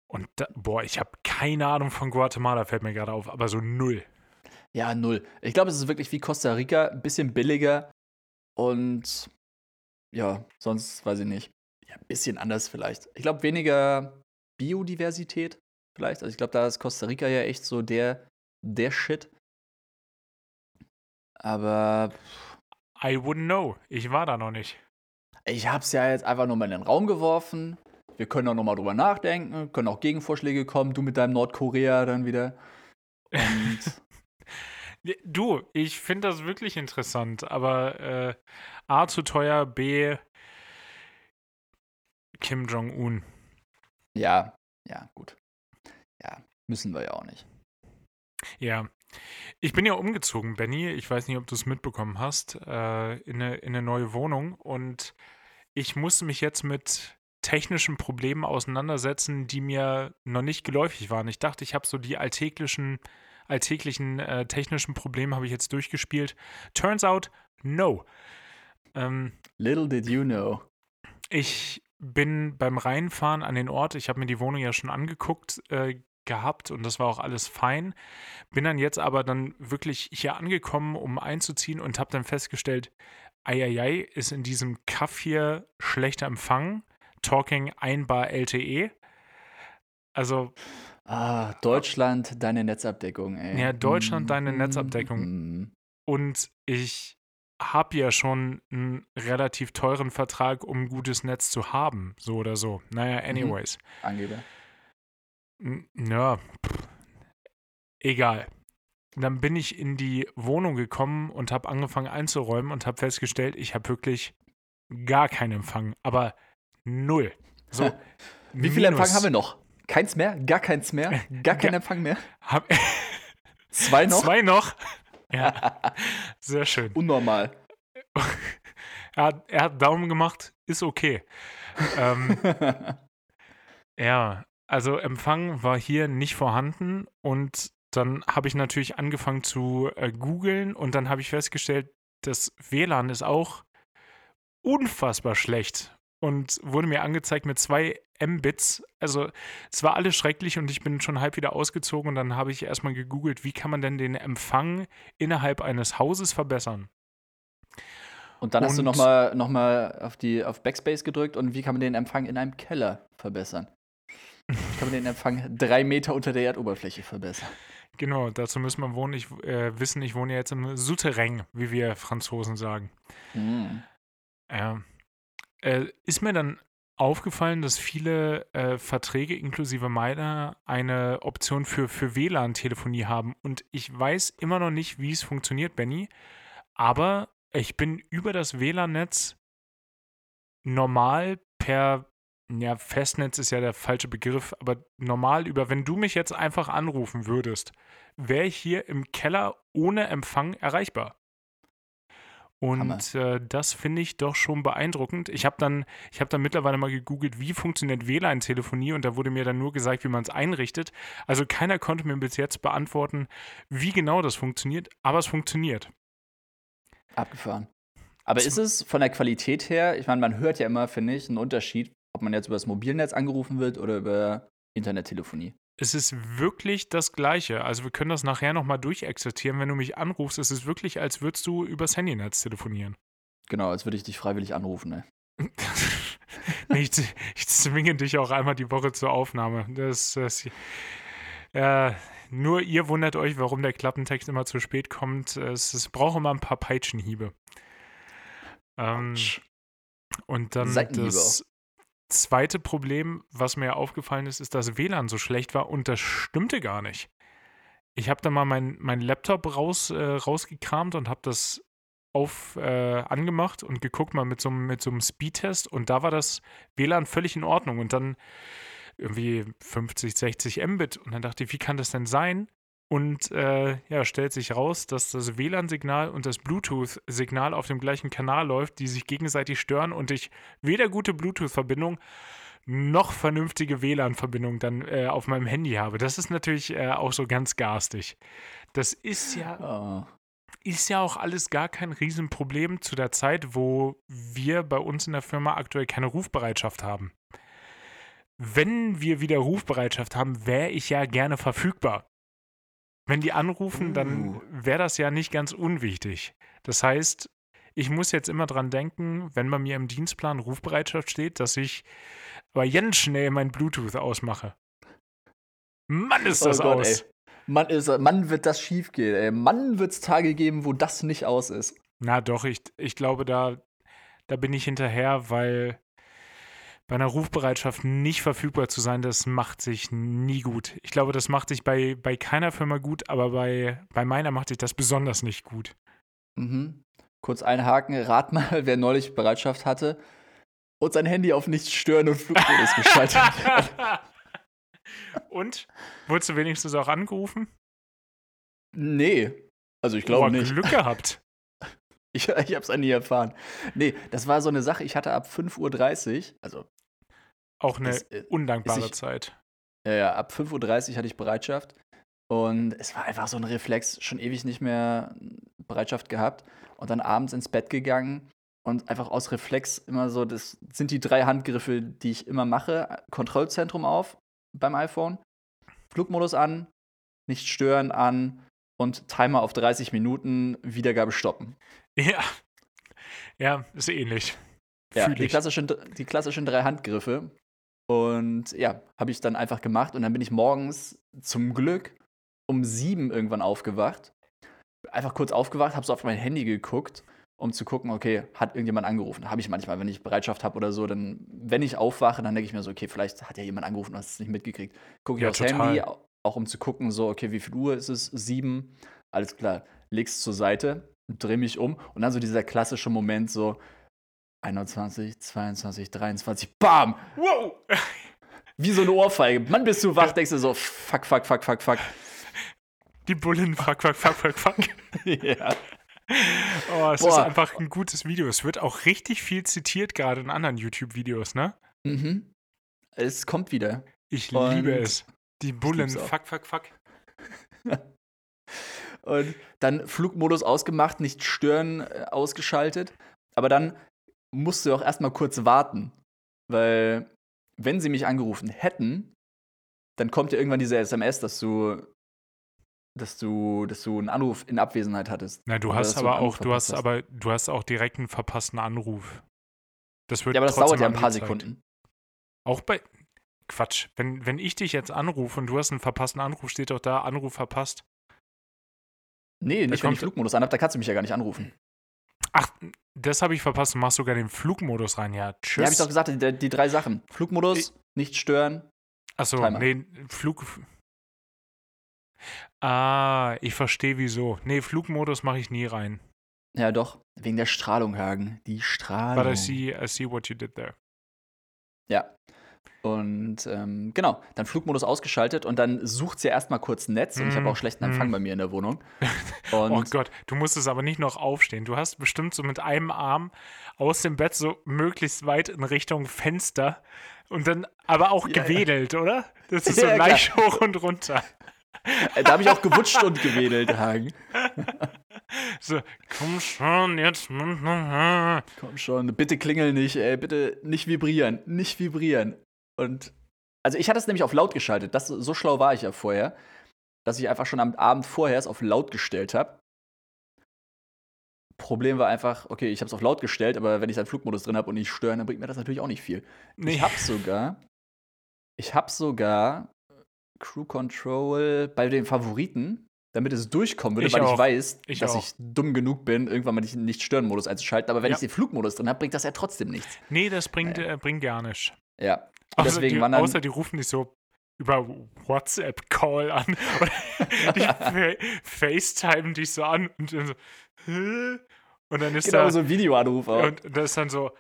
Und da, boah, ich habe keine Ahnung von Guatemala, fällt mir gerade auf, aber so null. Ja, null. Ich glaube, es ist wirklich wie Costa Rica, ein bisschen billiger und ja, sonst weiß ich nicht. Ja, ein bisschen anders vielleicht. Ich glaube, weniger Biodiversität vielleicht. Also ich glaube, da ist Costa Rica ja echt so der, der Shit. Aber. I wouldn't know. Ich war da noch nicht. Ich hab's ja jetzt einfach nur mal in den Raum geworfen. Wir können auch noch mal drüber nachdenken, können auch Gegenvorschläge kommen, du mit deinem Nordkorea dann wieder. Und du, ich finde das wirklich interessant, aber äh, A zu teuer, B Kim Jong-un. Ja, ja, gut. Ja, müssen wir ja auch nicht. Ja. Ich bin ja umgezogen, Benny. Ich weiß nicht, ob du es mitbekommen hast, äh, in, eine, in eine neue Wohnung. Und ich muss mich jetzt mit technischen Problemen auseinandersetzen, die mir noch nicht geläufig waren. Ich dachte, ich habe so die alltäglichen, alltäglichen äh, technischen Probleme habe ich jetzt durchgespielt. Turns out, no. Ähm, Little did you know. Ich bin beim Reinfahren an den Ort, ich habe mir die Wohnung ja schon angeguckt äh, gehabt und das war auch alles fein. Bin dann jetzt aber dann wirklich hier angekommen, um einzuziehen und habe dann festgestellt, Eieiei ist in diesem Kaff hier schlechter Empfang. Talking ein Bar LTE. Also. Ah, Deutschland, deine Netzabdeckung, ey. Ja, Deutschland, deine mhm. Netzabdeckung. Mhm. Und ich habe ja schon einen relativ teuren Vertrag, um gutes Netz zu haben, so oder so. Naja, mhm. anyways. Mhm. Angeber. Ja, egal. Dann bin ich in die Wohnung gekommen und habe angefangen einzuräumen und habe festgestellt, ich habe wirklich gar keinen Empfang, aber null. So, Wie viel Empfang haben wir noch? Keins mehr? Gar keins mehr? Gar keinen Empfang mehr? Hab, Zwei noch? Zwei noch. Ja, sehr schön. Unnormal. er, hat, er hat Daumen gemacht, ist okay. ähm, ja, also Empfang war hier nicht vorhanden und dann habe ich natürlich angefangen zu äh, googeln und dann habe ich festgestellt, das WLAN ist auch unfassbar schlecht und wurde mir angezeigt mit zwei Mbits. Also es war alles schrecklich und ich bin schon halb wieder ausgezogen und dann habe ich erstmal gegoogelt, wie kann man denn den Empfang innerhalb eines Hauses verbessern. Und dann und hast du nochmal noch mal auf, auf Backspace gedrückt und wie kann man den Empfang in einem Keller verbessern? Wie kann man den Empfang drei Meter unter der Erdoberfläche verbessern? Genau, dazu muss man wohnen, ich, äh, wissen, ich wohne ja jetzt im Souterrain, wie wir Franzosen sagen. Mm. Ja. Äh, ist mir dann aufgefallen, dass viele äh, Verträge inklusive meiner eine Option für, für WLAN-Telefonie haben. Und ich weiß immer noch nicht, wie es funktioniert, Benny. Aber ich bin über das WLAN-Netz normal per, ja, Festnetz ist ja der falsche Begriff, aber normal über, wenn du mich jetzt einfach anrufen würdest, wäre ich hier im Keller ohne Empfang erreichbar. Und äh, das finde ich doch schon beeindruckend. Ich habe dann, ich dann mittlerweile mal gegoogelt, wie funktioniert WLAN-Telefonie und da wurde mir dann nur gesagt, wie man es einrichtet. Also keiner konnte mir bis jetzt beantworten, wie genau das funktioniert, aber es funktioniert. Abgefahren. Aber ist es von der Qualität her, ich meine, man hört ja immer, finde ich, einen Unterschied, ob man jetzt über das Mobilnetz angerufen wird oder über Internettelefonie es ist wirklich das Gleiche. Also wir können das nachher nochmal durchexerzieren. Wenn du mich anrufst, ist es wirklich, als würdest du übers Handynetz telefonieren. Genau, als würde ich dich freiwillig anrufen, ne? ich, ich, zwinge dich auch einmal die Woche zur Aufnahme. Das, das äh, nur ihr wundert euch, warum der Klappentext immer zu spät kommt. Es, es braucht immer ein paar Peitschenhiebe. Ähm, und dann das, zweite Problem, was mir aufgefallen ist, ist, dass WLAN so schlecht war und das stimmte gar nicht. Ich habe dann mal meinen mein Laptop raus, äh, rausgekramt und habe das auf äh, angemacht und geguckt mal mit so, mit so einem Speedtest und da war das WLAN völlig in Ordnung und dann irgendwie 50, 60 Mbit und dann dachte ich, wie kann das denn sein? Und äh, ja, stellt sich raus, dass das WLAN-Signal und das Bluetooth-Signal auf dem gleichen Kanal läuft, die sich gegenseitig stören und ich weder gute Bluetooth-Verbindung noch vernünftige WLAN-Verbindung dann äh, auf meinem Handy habe. Das ist natürlich äh, auch so ganz garstig. Das ist ja, oh. ist ja auch alles gar kein Riesenproblem zu der Zeit, wo wir bei uns in der Firma aktuell keine Rufbereitschaft haben. wenn wir wieder Rufbereitschaft haben, wäre ich ja gerne verfügbar. Wenn die anrufen, uh. dann wäre das ja nicht ganz unwichtig. Das heißt, ich muss jetzt immer dran denken, wenn bei mir im Dienstplan Rufbereitschaft steht, dass ich aber ganz schnell mein Bluetooth ausmache. Mann, ist das oh Gott, aus. Ey. Mann, ist, Mann, wird das schief gehen. Ey. Mann, wird es Tage geben, wo das nicht aus ist. Na doch, ich, ich glaube, da, da bin ich hinterher, weil bei einer Rufbereitschaft nicht verfügbar zu sein, das macht sich nie gut. Ich glaube, das macht sich bei, bei keiner Firma gut, aber bei, bei meiner macht sich das besonders nicht gut. Mhm. Kurz einhaken, rat mal, wer neulich Bereitschaft hatte und sein Handy auf nichts stören und Flugmodus geschaltet hat. Und? Wurdest du wenigstens auch angerufen? Nee. Also ich glaube nicht. Glück gehabt. Ich, ich habe es nie erfahren. Nee, das war so eine Sache, ich hatte ab 5.30 Uhr, also. Auch eine das, äh, undankbare ich, Zeit. Ja, ja, ab 5.30 Uhr hatte ich Bereitschaft. Und es war einfach so ein Reflex, schon ewig nicht mehr Bereitschaft gehabt. Und dann abends ins Bett gegangen und einfach aus Reflex immer so, das sind die drei Handgriffe, die ich immer mache. Kontrollzentrum auf beim iPhone, Flugmodus an, nicht stören an und Timer auf 30 Minuten, Wiedergabe stoppen. Ja. Ja, ist ähnlich. Ja, die klassischen, die klassischen drei Handgriffe. Und ja, habe ich dann einfach gemacht. Und dann bin ich morgens zum Glück um sieben irgendwann aufgewacht. Einfach kurz aufgewacht, habe so auf mein Handy geguckt, um zu gucken, okay, hat irgendjemand angerufen? Habe ich manchmal, wenn ich Bereitschaft habe oder so, dann, wenn ich aufwache, dann denke ich mir so, okay, vielleicht hat ja jemand angerufen und hast es nicht mitgekriegt. Gucke ich ja, aufs total. Handy, auch um zu gucken, so, okay, wie viel Uhr ist es? Sieben. Alles klar, leg's zur Seite, drehe mich um und dann so dieser klassische Moment so 21, 22, 23, BAM! Wow! Wie so eine Ohrfeige. Mann, bist du wach, denkst du so, fuck, fuck, fuck, fuck, fuck. Die Bullen, fuck, fuck, fuck, fuck, fuck. ja. Oh, es Boah. ist einfach ein gutes Video. Es wird auch richtig viel zitiert, gerade in anderen YouTube-Videos, ne? Mhm. Es kommt wieder. Ich Und liebe es. Die Bullen, fuck, fuck, fuck. Und dann Flugmodus ausgemacht, nicht stören äh, ausgeschaltet. Aber dann musst du auch erstmal kurz warten. Weil, wenn sie mich angerufen hätten, dann kommt ja irgendwann diese SMS, dass du dass du, dass du einen Anruf in Abwesenheit hattest. Na, du hast aber auch, du hast, hast aber, du hast auch direkt einen verpassten Anruf. Das wird ja, aber das dauert ja ein paar Sekunden. Auch bei, Quatsch, wenn, wenn ich dich jetzt anrufe und du hast einen verpassten Anruf, steht doch da, Anruf verpasst. Nee, nicht, wenn ich Flugmodus an habe, da kannst du mich ja gar nicht anrufen. Ach, das habe ich verpasst. Du machst sogar den Flugmodus rein, ja. Tschüss. Ja, habe ich doch gesagt, die, die, drei Sachen. Flugmodus, ich, nicht stören. Achso, nee, Flug, Ah, ich verstehe wieso. Nee, Flugmodus mache ich nie rein. Ja, doch. Wegen der Strahlung, Hagen. Die Strahlung. But I see, I see what you did there. Ja. Und ähm, genau, dann Flugmodus ausgeschaltet und dann sucht sie erstmal kurz Netz und ich habe auch schlechten Empfang mm. bei mir in der Wohnung. oh Gott, du musstest aber nicht noch aufstehen. Du hast bestimmt so mit einem Arm aus dem Bett so möglichst weit in Richtung Fenster und dann aber auch ja, gewedelt, ja. oder? Das ist so ja, leicht klar. hoch und runter. Äh, da habe ich auch gewutscht und gewedelt, Hagen. So, komm schon, jetzt. Komm schon, bitte klingel nicht, ey, bitte nicht vibrieren, nicht vibrieren. Und, also ich hatte es nämlich auf laut geschaltet, das, so schlau war ich ja vorher, dass ich einfach schon am Abend vorher es auf laut gestellt habe. Problem war einfach, okay, ich habe es auf laut gestellt, aber wenn ich einen Flugmodus drin habe und nicht stören, dann bringt mir das natürlich auch nicht viel. Nee. Ich habe sogar, ich habe sogar Crew Control bei den Favoriten, damit es durchkommen würde, ich weil auch. ich weiß, ich dass auch. ich dumm genug bin, irgendwann mal nicht, nicht Stören-Modus einzuschalten. Aber wenn ja. ich den Flugmodus drin habe, bringt das ja trotzdem nichts. Nee, das bringt, äh, bringt gar nichts. Ja. Außer deswegen die, dann, außer die rufen dich so über WhatsApp-Call an. die FaceTime dich so an und dann so, Hä? Und dann ist genau, da so ein Videoanruf auch. Und da ist dann so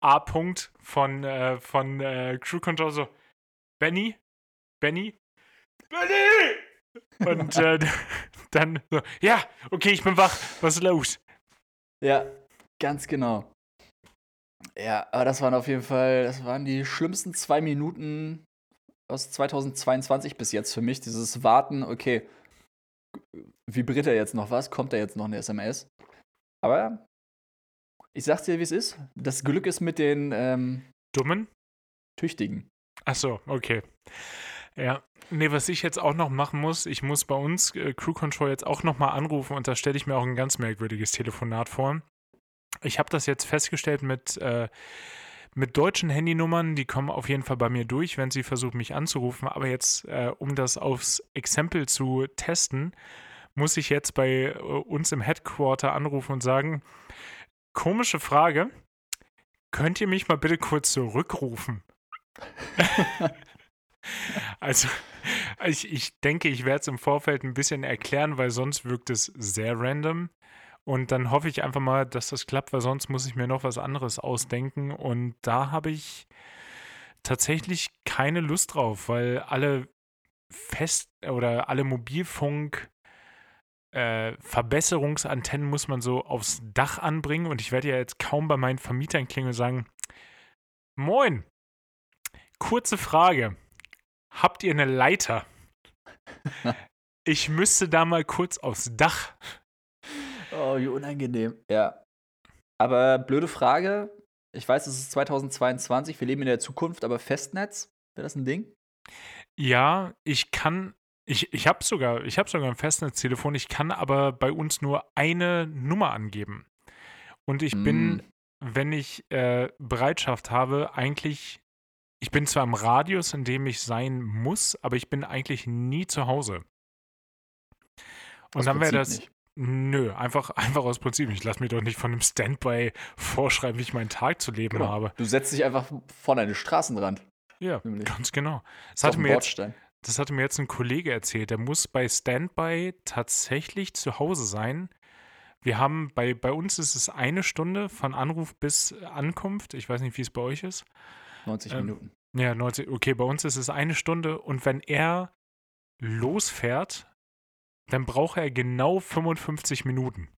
A-Punkt von, äh, von äh, Crew Control so, Benny, Benny, Benny! Und äh, dann so, ja, okay, ich bin wach, was ist los? Ja, ganz genau. Ja, aber das waren auf jeden Fall, das waren die schlimmsten zwei Minuten aus 2022 bis jetzt für mich. Dieses Warten, okay, vibriert er jetzt noch was? Kommt da jetzt noch eine SMS? Aber ich sag's dir, wie es ist. Das Glück ist mit den ähm, Dummen? Tüchtigen. Ach so, okay. Ja. Nee, was ich jetzt auch noch machen muss, ich muss bei uns äh, Crew Control jetzt auch nochmal anrufen und da stelle ich mir auch ein ganz merkwürdiges Telefonat vor. Ich habe das jetzt festgestellt mit, äh, mit deutschen Handynummern, die kommen auf jeden Fall bei mir durch, wenn sie versuchen, mich anzurufen. Aber jetzt, äh, um das aufs Exempel zu testen, muss ich jetzt bei äh, uns im Headquarter anrufen und sagen, komische Frage, könnt ihr mich mal bitte kurz zurückrufen? also, ich, ich denke, ich werde es im Vorfeld ein bisschen erklären, weil sonst wirkt es sehr random. Und dann hoffe ich einfach mal, dass das klappt, weil sonst muss ich mir noch was anderes ausdenken. Und da habe ich tatsächlich keine Lust drauf, weil alle Fest- oder alle Mobilfunk- äh, Verbesserungsantennen muss man so aufs Dach anbringen und ich werde ja jetzt kaum bei meinen Vermietern klingen und sagen, moin, kurze Frage, habt ihr eine Leiter? ich müsste da mal kurz aufs Dach. Oh, wie unangenehm. Ja. Aber blöde Frage. Ich weiß, es ist 2022, wir leben in der Zukunft, aber Festnetz, wäre das ein Ding? Ja, ich kann, ich, ich habe sogar, hab sogar ein Festnetztelefon, ich kann aber bei uns nur eine Nummer angeben. Und ich mm. bin, wenn ich äh, Bereitschaft habe, eigentlich, ich bin zwar im Radius, in dem ich sein muss, aber ich bin eigentlich nie zu Hause. Und aus dann wäre das. Nicht. Nö, einfach, einfach aus Prinzip. Ich lasse mir doch nicht von einem Standby vorschreiben, wie ich meinen Tag zu leben genau. habe. Du setzt dich einfach vor einen Straßenrand. Ja, nämlich. ganz genau. Das hatte, mir jetzt, das hatte mir jetzt ein Kollege erzählt. Der muss bei Standby tatsächlich zu Hause sein. Wir haben, bei, bei uns ist es eine Stunde von Anruf bis Ankunft. Ich weiß nicht, wie es bei euch ist. 90 ähm, Minuten. Ja, 90. Okay, bei uns ist es eine Stunde. Und wenn er losfährt, dann braucht er genau 55 Minuten.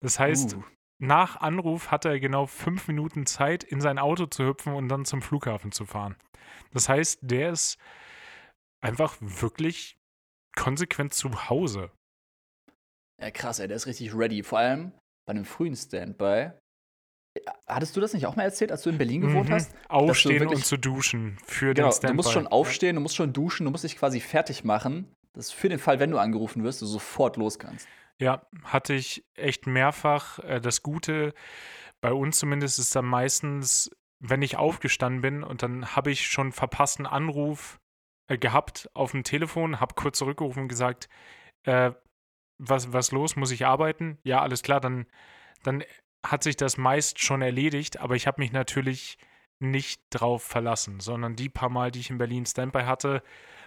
Das heißt, uh. nach Anruf hat er genau fünf Minuten Zeit, in sein Auto zu hüpfen und dann zum Flughafen zu fahren. Das heißt, der ist einfach wirklich konsequent zu Hause. Ja, krass, ey, der ist richtig ready. Vor allem bei einem frühen Standby. Hattest du das nicht auch mal erzählt, als du in Berlin gewohnt mhm. hast? Aufstehen und zu duschen für genau, den Standby. Du musst schon aufstehen, du musst schon duschen, du musst dich quasi fertig machen, dass für den Fall, wenn du angerufen wirst, du sofort los kannst. Ja, hatte ich echt mehrfach. Äh, das Gute, bei uns zumindest, ist dann meistens, wenn ich aufgestanden bin und dann habe ich schon verpassten Anruf äh, gehabt auf dem Telefon, habe kurz zurückgerufen und gesagt, äh, was, was los, muss ich arbeiten? Ja, alles klar, dann, dann hat sich das meist schon erledigt, aber ich habe mich natürlich nicht drauf verlassen, sondern die paar Mal, die ich in Berlin Standby hatte,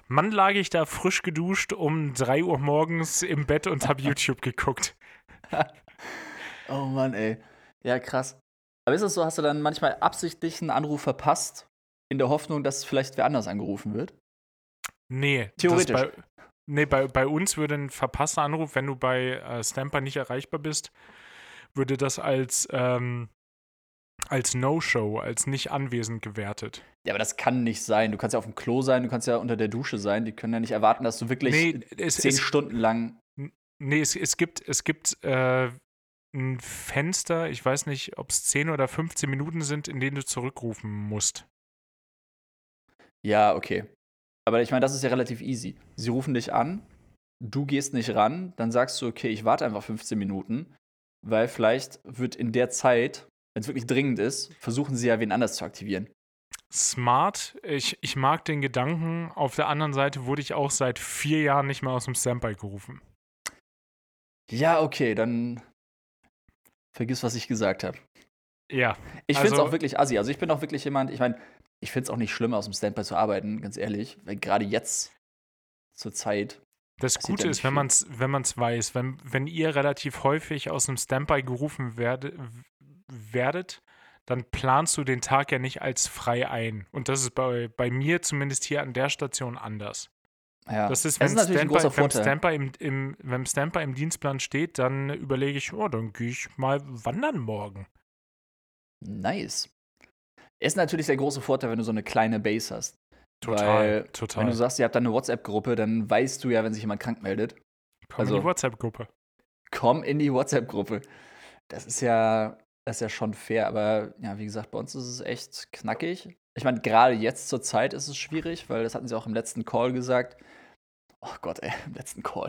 Mann, lag ich da frisch geduscht um 3 Uhr morgens im Bett und habe YouTube geguckt. oh Mann, ey. Ja, krass. Aber ist es so, hast du dann manchmal absichtlich einen Anruf verpasst, in der Hoffnung, dass vielleicht wer anders angerufen wird? Nee. Theoretisch. Bei, nee, bei, bei uns würde ein verpasster Anruf, wenn du bei äh, Stamper nicht erreichbar bist, würde das als ähm, als No-Show, als nicht anwesend gewertet. Ja, aber das kann nicht sein. Du kannst ja auf dem Klo sein, du kannst ja unter der Dusche sein. Die können ja nicht erwarten, dass du wirklich nee, es, zehn es, Stunden lang. Nee, es, es gibt, es gibt äh, ein Fenster, ich weiß nicht, ob es 10 oder 15 Minuten sind, in denen du zurückrufen musst. Ja, okay. Aber ich meine, das ist ja relativ easy. Sie rufen dich an, du gehst nicht ran, dann sagst du, okay, ich warte einfach 15 Minuten, weil vielleicht wird in der Zeit wenn es wirklich dringend ist, versuchen sie ja wen anders zu aktivieren. Smart. Ich, ich mag den Gedanken. Auf der anderen Seite wurde ich auch seit vier Jahren nicht mehr aus dem Standby gerufen. Ja, okay, dann vergiss, was ich gesagt habe. Ja. Ich finde es also, auch wirklich assi. Also ich bin auch wirklich jemand, ich meine, ich finde es auch nicht schlimm, aus dem Standby zu arbeiten, ganz ehrlich. Weil gerade jetzt zur Zeit. Das Gute ist, wenn man es wenn man's weiß, wenn, wenn ihr relativ häufig aus dem Standby gerufen werdet, werdet, dann planst du den Tag ja nicht als frei ein. Und das ist bei, bei mir zumindest hier an der Station anders. Ja. Das ist, wenn das ist Standby, wenn Standby im, im, wenn Standby im Dienstplan steht, dann überlege ich, oh, dann gehe ich mal wandern morgen. Nice. Ist natürlich der große Vorteil, wenn du so eine kleine Base hast. Total, Weil, total. Wenn du sagst, ihr habt da eine WhatsApp-Gruppe, dann weißt du ja, wenn sich jemand krank meldet. Komm also, in die WhatsApp-Gruppe. Komm in die WhatsApp-Gruppe. Das ist ja, Das ist ja schon fair, aber ja, wie gesagt, bei uns ist es echt knackig. Ich meine, gerade jetzt zur Zeit ist es schwierig, weil das hatten sie auch im letzten Call gesagt. Oh Gott, ey, im letzten Call.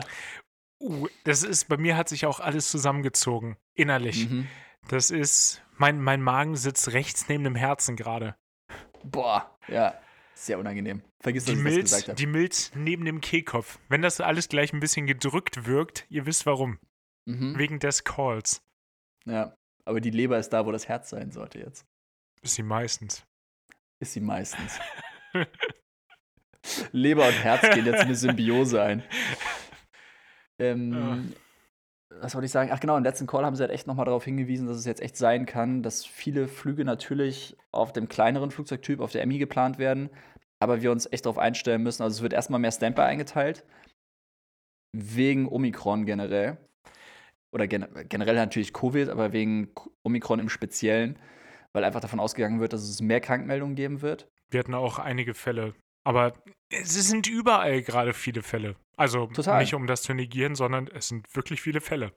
Uh, das ist, bei mir hat sich auch alles zusammengezogen, innerlich. Mhm. Das ist, mein, mein Magen sitzt rechts neben dem Herzen gerade. Boah, ja, sehr unangenehm. Vergiss, die dass Milz, ich das gesagt habe. Die Milz neben dem Kehlkopf. Wenn das alles gleich ein bisschen gedrückt wirkt, ihr wisst warum. Mhm. Wegen des Calls. Ja, aber die Leber ist da, wo das Herz sein sollte jetzt. Ist sie meistens. Ist sie meistens. Leber und Herz gehen jetzt in eine Symbiose ein. Ähm, ja. Was wollte ich sagen? Ach genau, im letzten Call haben sie halt echt nochmal darauf hingewiesen, dass es jetzt echt sein kann, dass viele Flüge natürlich auf dem kleineren Flugzeugtyp, auf der Emmy geplant werden, aber wir uns echt darauf einstellen müssen. Also es wird erstmal mehr Standby eingeteilt, wegen Omikron generell. Oder gen generell natürlich Covid, aber wegen Omikron im Speziellen, weil einfach davon ausgegangen wird, dass es mehr Krankmeldungen geben wird. Wir hatten auch einige Fälle aber es sind überall gerade viele Fälle. Also Total. nicht um das zu negieren, sondern es sind wirklich viele Fälle.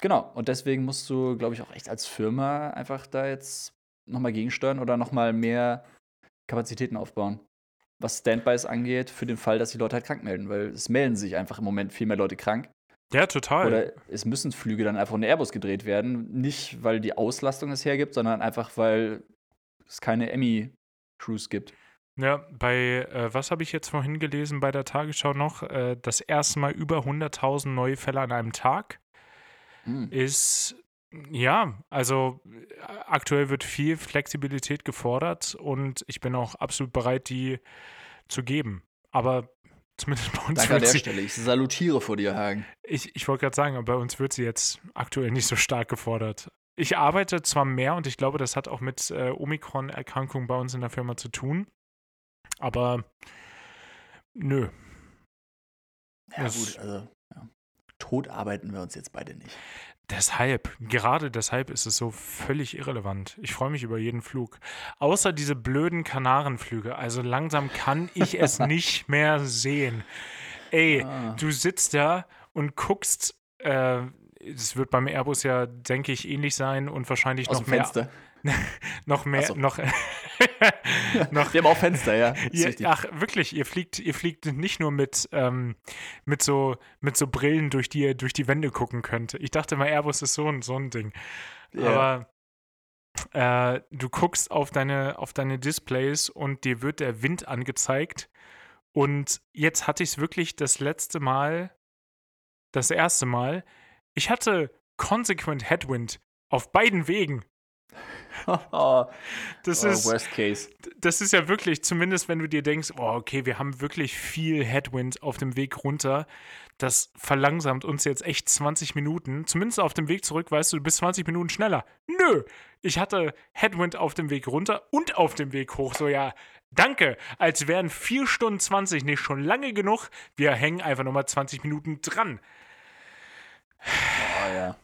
Genau, und deswegen musst du, glaube ich, auch echt als Firma einfach da jetzt nochmal gegensteuern oder nochmal mehr Kapazitäten aufbauen. Was Standbys angeht, für den Fall, dass die Leute halt krank melden, weil es melden sich einfach im Moment viel mehr Leute krank. Ja, total. Oder es müssen Flüge dann einfach in Airbus gedreht werden. Nicht, weil die Auslastung es hergibt, sondern einfach, weil es keine Emmy-Crews gibt. Ja, bei, äh, was habe ich jetzt vorhin gelesen bei der Tagesschau noch? Äh, das erste Mal über 100.000 neue Fälle an einem Tag mhm. ist, ja, also äh, aktuell wird viel Flexibilität gefordert und ich bin auch absolut bereit, die zu geben. Aber zumindest bei uns. Danke an der Stelle. Ich salutiere vor dir, Hagen. Ich, ich wollte gerade sagen, bei uns wird sie jetzt aktuell nicht so stark gefordert. Ich arbeite zwar mehr und ich glaube, das hat auch mit äh, Omikron-Erkrankungen bei uns in der Firma zu tun. Aber nö. Ja, das, gut, also ja. tot arbeiten wir uns jetzt beide nicht. Deshalb, gerade deshalb ist es so völlig irrelevant. Ich freue mich über jeden Flug. Außer diese blöden Kanarenflüge. Also langsam kann ich es nicht mehr sehen. Ey, ah. du sitzt da und guckst, äh, es wird beim Airbus ja, denke ich, ähnlich sein und wahrscheinlich Aus noch mehr. Fenster. noch mehr, so. noch, noch. Wir haben auch Fenster, ja. Ihr, ach, wirklich, ihr fliegt, ihr fliegt nicht nur mit, ähm, mit, so, mit so Brillen, durch die ihr durch die Wände gucken könnt. Ich dachte mal, Airbus ist so ein, so ein Ding. Ja. Aber äh, du guckst auf deine, auf deine Displays und dir wird der Wind angezeigt. Und jetzt hatte ich es wirklich das letzte Mal, das erste Mal, ich hatte consequent Headwind auf beiden Wegen. das oh, ist Worst Case. Das ist ja wirklich, zumindest wenn du dir denkst, oh, okay, wir haben wirklich viel Headwind auf dem Weg runter. Das verlangsamt uns jetzt echt 20 Minuten. Zumindest auf dem Weg zurück, weißt du, du bist 20 Minuten schneller. Nö, ich hatte Headwind auf dem Weg runter und auf dem Weg hoch. So, ja, danke. Als wären 4 Stunden 20 nicht schon lange genug. Wir hängen einfach nochmal 20 Minuten dran. Oh ja.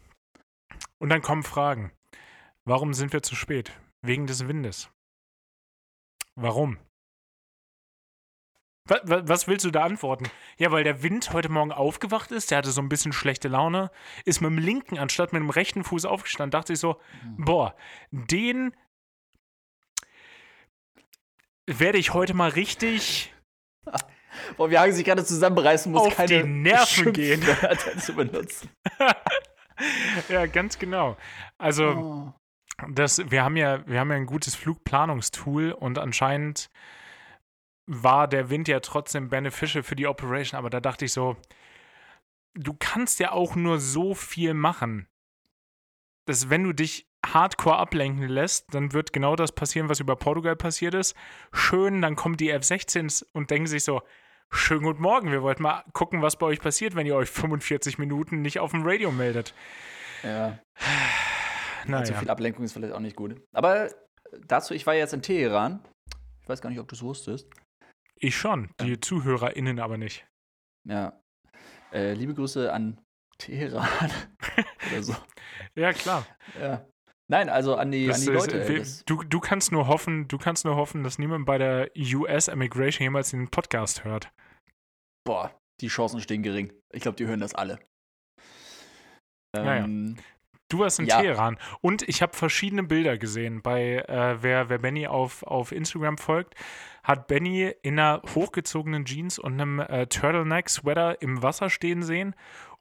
Und dann kommen Fragen. Warum sind wir zu spät? Wegen des Windes. Warum? Was willst du da antworten? Ja, weil der Wind heute Morgen aufgewacht ist, der hatte so ein bisschen schlechte Laune, ist mit dem linken anstatt mit dem rechten Fuß aufgestanden, dachte ich so, mhm. boah, den werde ich heute mal richtig. Boah, wir haben sich gerade zusammenreißen muss, auf keine die Nerven gehen zu benutzen. ja, ganz genau. Also, oh das, wir haben ja, wir haben ja ein gutes Flugplanungstool und anscheinend war der Wind ja trotzdem beneficial für die Operation, aber da dachte ich so, du kannst ja auch nur so viel machen. Dass wenn du dich hardcore ablenken lässt, dann wird genau das passieren, was über Portugal passiert ist. Schön, dann kommen die F-16s und denken sich so, schönen guten Morgen, wir wollten mal gucken, was bei euch passiert, wenn ihr euch 45 Minuten nicht auf dem Radio meldet. Ja. Naja. Zu viel Ablenkung ist vielleicht auch nicht gut. Aber dazu, ich war jetzt in Teheran. Ich weiß gar nicht, ob du es wusstest. Ich schon, die ja. ZuhörerInnen aber nicht. Ja. Äh, liebe Grüße an Teheran. Oder so. Ja, klar. Ja. Nein, also an die, an die Leute. Ist, du, du kannst nur hoffen, du kannst nur hoffen, dass niemand bei der US Immigration jemals den Podcast hört. Boah, die Chancen stehen gering. Ich glaube, die hören das alle. Ähm, naja. Du warst in ja. Teheran. Und ich habe verschiedene Bilder gesehen. Bei äh, wer, wer Benny auf, auf Instagram folgt, hat Benny in einer hochgezogenen Jeans und einem äh, Turtleneck-Sweater im Wasser stehen sehen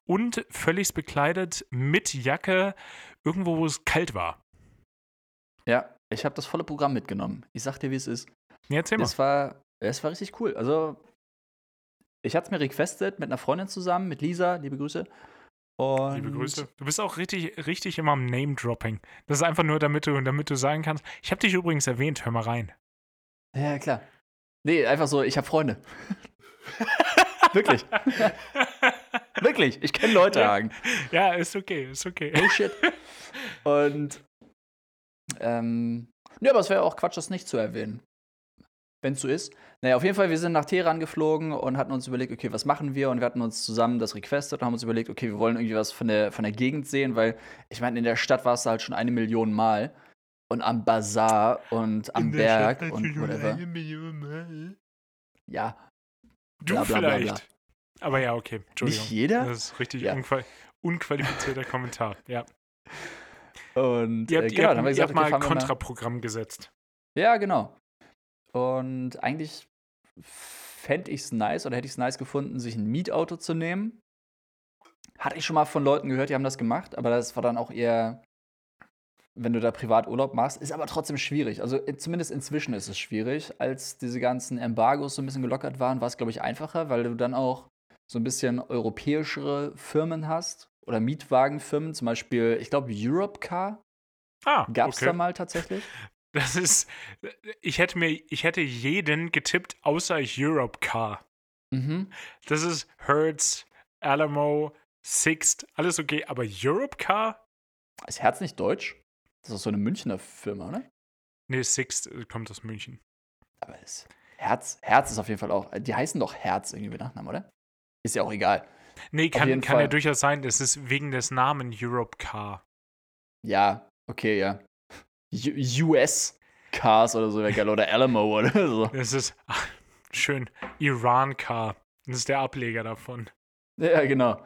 und völlig bekleidet mit Jacke irgendwo, wo es kalt war. Ja, ich habe das volle Programm mitgenommen. Ich sag dir, wie es ist. Ja, erzähl mal. Es war, es war richtig cool. Also, ich hatte es mir requestet mit einer Freundin zusammen, mit Lisa, liebe Grüße. Und Liebe Grüße. Du bist auch richtig, richtig immer am Name-Dropping. Das ist einfach nur, damit du, damit du sagen kannst. Ich habe dich übrigens erwähnt, hör mal rein. Ja, klar. Nee, einfach so, ich habe Freunde. Wirklich. Wirklich. Ich kenne Leute, ja. Hagen. Ja, ist okay, ist okay. Oh shit. Und ähm, ja, aber es wäre auch Quatsch, das nicht zu erwähnen. Wenn es so ist. Naja, auf jeden Fall, wir sind nach Teheran geflogen und hatten uns überlegt, okay, was machen wir? Und wir hatten uns zusammen das requestet und haben uns überlegt, okay, wir wollen irgendwie was von der, von der Gegend sehen, weil ich meine, in der Stadt warst du halt schon eine Million Mal. Und am Bazar und am Berg und whatever. Eine Million Mal. Ja. Du bla, bla, vielleicht. Bla, aber ja, okay. Entschuldigung. Nicht jeder? Das ist richtig ja. unqualifizierter Kommentar, ja. Und ihr habt, äh, genau, ihr habt, gesagt, ihr habt mal Kontraprogramm gesetzt. Ja, genau. Und eigentlich fände ich es nice oder hätte ich es nice gefunden, sich ein Mietauto zu nehmen. Hatte ich schon mal von Leuten gehört, die haben das gemacht, aber das war dann auch eher, wenn du da privat Urlaub machst, ist aber trotzdem schwierig. Also zumindest inzwischen ist es schwierig. Als diese ganzen Embargos so ein bisschen gelockert waren, war es, glaube ich, einfacher, weil du dann auch so ein bisschen europäischere Firmen hast oder Mietwagenfirmen, zum Beispiel, ich glaube, Europcar. Ah, Gab es okay. da mal tatsächlich? Das ist, ich hätte mir, ich hätte jeden getippt, außer Europcar. Mhm. Das ist Hertz, Alamo, Sixt, alles okay, aber Europcar? Ist Herz nicht deutsch? Das ist so eine Münchner Firma, oder? Nee, Sixt äh, kommt aus München. Aber es, Herz, Herz ist auf jeden Fall auch, die heißen doch Herz irgendwie mit Nachnamen, oder? Ist ja auch egal. Nee, kann, kann ja durchaus sein, das ist wegen des Namen Europcar. Ja, okay, ja. US Cars oder so wäre geil. Oder Alamo oder so. Das ist ach, schön. Iran Car. Das ist der Ableger davon. Ja, genau.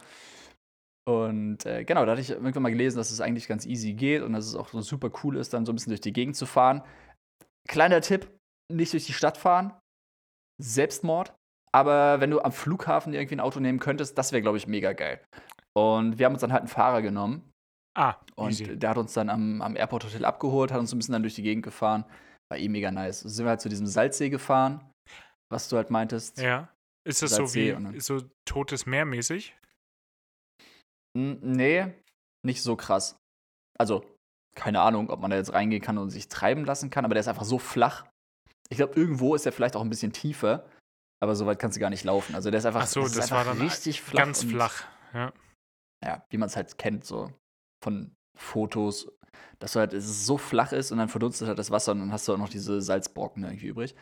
Und äh, genau, da hatte ich irgendwann mal gelesen, dass es eigentlich ganz easy geht und dass es auch so super cool ist, dann so ein bisschen durch die Gegend zu fahren. Kleiner Tipp: nicht durch die Stadt fahren. Selbstmord. Aber wenn du am Flughafen irgendwie ein Auto nehmen könntest, das wäre, glaube ich, mega geil. Und wir haben uns dann halt einen Fahrer genommen, Ah, und easy. der hat uns dann am, am Airport Hotel abgeholt, hat uns ein bisschen dann durch die Gegend gefahren. War eh mega nice. So sind wir halt zu diesem Salzsee gefahren, was du halt meintest. Ja. Ist das Salzsee so wie so totes Meer mäßig? Nee, nicht so krass. Also, keine Ahnung, ob man da jetzt reingehen kann und sich treiben lassen kann, aber der ist einfach so flach. Ich glaube, irgendwo ist er vielleicht auch ein bisschen tiefer, aber so weit kannst du gar nicht laufen. Also der ist einfach, Ach so, das, das war dann richtig flach. Ganz flach, ja. Ja, wie man es halt kennt, so von Fotos, dass halt, es so flach ist und dann verdunstet halt das Wasser und dann hast du auch noch diese Salzbrocken irgendwie übrig.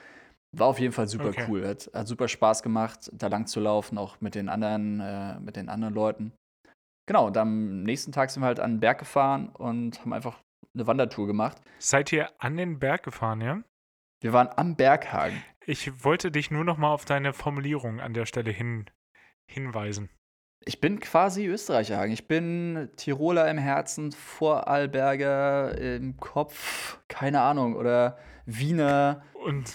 War auf jeden Fall super okay. cool. Hat, hat, super Spaß gemacht, da lang zu laufen, auch mit den anderen, äh, mit den anderen Leuten. Genau, und am nächsten Tag sind wir halt an den Berg gefahren und haben einfach eine Wandertour gemacht. Seid ihr an den Berg gefahren, ja? Wir waren am Berghagen. Ich wollte dich nur noch mal auf deine Formulierung an der Stelle hin, hinweisen. Ich bin quasi Österreicher, Hagen. Ich bin Tiroler im Herzen, Vorarlberger im Kopf, keine Ahnung, oder Wiener. Und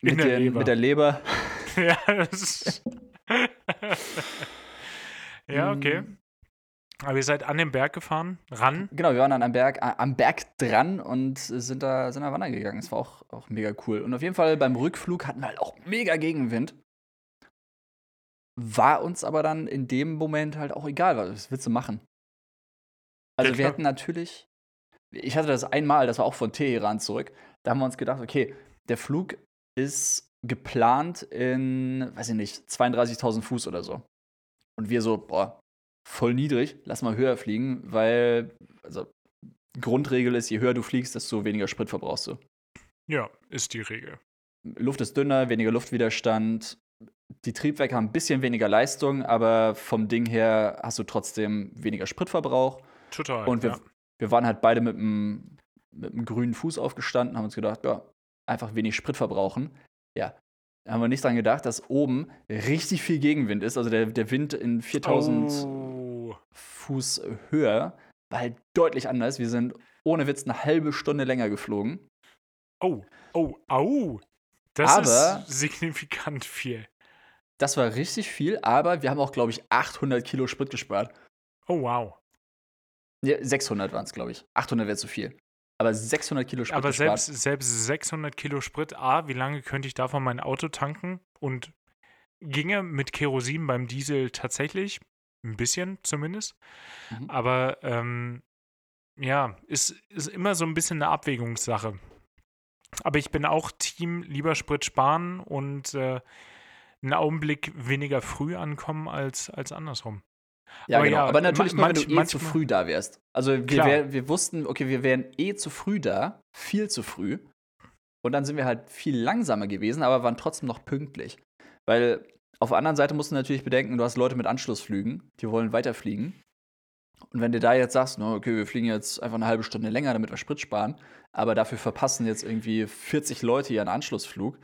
mit, der, den, mit der Leber. ja, das ist ja, okay. Mm. Aber ihr seid an den Berg gefahren, ran? Genau, wir waren dann am Berg, am Berg dran und sind da, sind da wandern gegangen. Das war auch, auch mega cool. Und auf jeden Fall beim Rückflug hatten wir halt auch mega Gegenwind. War uns aber dann in dem Moment halt auch egal, was willst du machen? Also ja, wir hätten natürlich, ich hatte das einmal, das war auch von Teheran zurück, da haben wir uns gedacht, okay, der Flug ist geplant in, weiß ich nicht, 32.000 Fuß oder so. Und wir so, boah, voll niedrig, lass mal höher fliegen, weil, also, Grundregel ist, je höher du fliegst, desto weniger Sprit verbrauchst du. Ja, ist die Regel. Luft ist dünner, weniger Luftwiderstand, die Triebwerke haben ein bisschen weniger Leistung, aber vom Ding her hast du trotzdem weniger Spritverbrauch. Total. Und wir, ja. wir waren halt beide mit einem, mit einem grünen Fuß aufgestanden, haben uns gedacht, ja, einfach wenig Sprit verbrauchen. Ja. Da haben wir nicht dran gedacht, dass oben richtig viel Gegenwind ist. Also der, der Wind in 4000 oh. Fuß höher war halt deutlich anders. Wir sind ohne Witz eine halbe Stunde länger geflogen. Oh, oh, au. Das aber, ist signifikant viel. Das war richtig viel, aber wir haben auch, glaube ich, 800 Kilo Sprit gespart. Oh, wow. Ja, 600 waren es, glaube ich. 800 wäre zu viel. Aber 600 Kilo Sprit Aber selbst, selbst 600 Kilo Sprit, A, wie lange könnte ich davon mein Auto tanken? Und ginge mit Kerosin beim Diesel tatsächlich? Ein bisschen zumindest. Mhm. Aber ähm, ja, ist, ist immer so ein bisschen eine Abwägungssache. Aber ich bin auch Team lieber Sprit sparen und äh, einen Augenblick weniger früh ankommen als, als andersrum. Ja, aber genau. Ja, aber natürlich nur, wenn du eh zu früh da wärst. Also wir, wär, wir wussten, okay, wir wären eh zu früh da, viel zu früh. Und dann sind wir halt viel langsamer gewesen, aber waren trotzdem noch pünktlich. Weil auf der anderen Seite musst du natürlich bedenken, du hast Leute mit Anschlussflügen, die wollen weiterfliegen. Und wenn du da jetzt sagst, no, okay, wir fliegen jetzt einfach eine halbe Stunde länger, damit wir Sprit sparen, aber dafür verpassen jetzt irgendwie 40 Leute ihren Anschlussflug,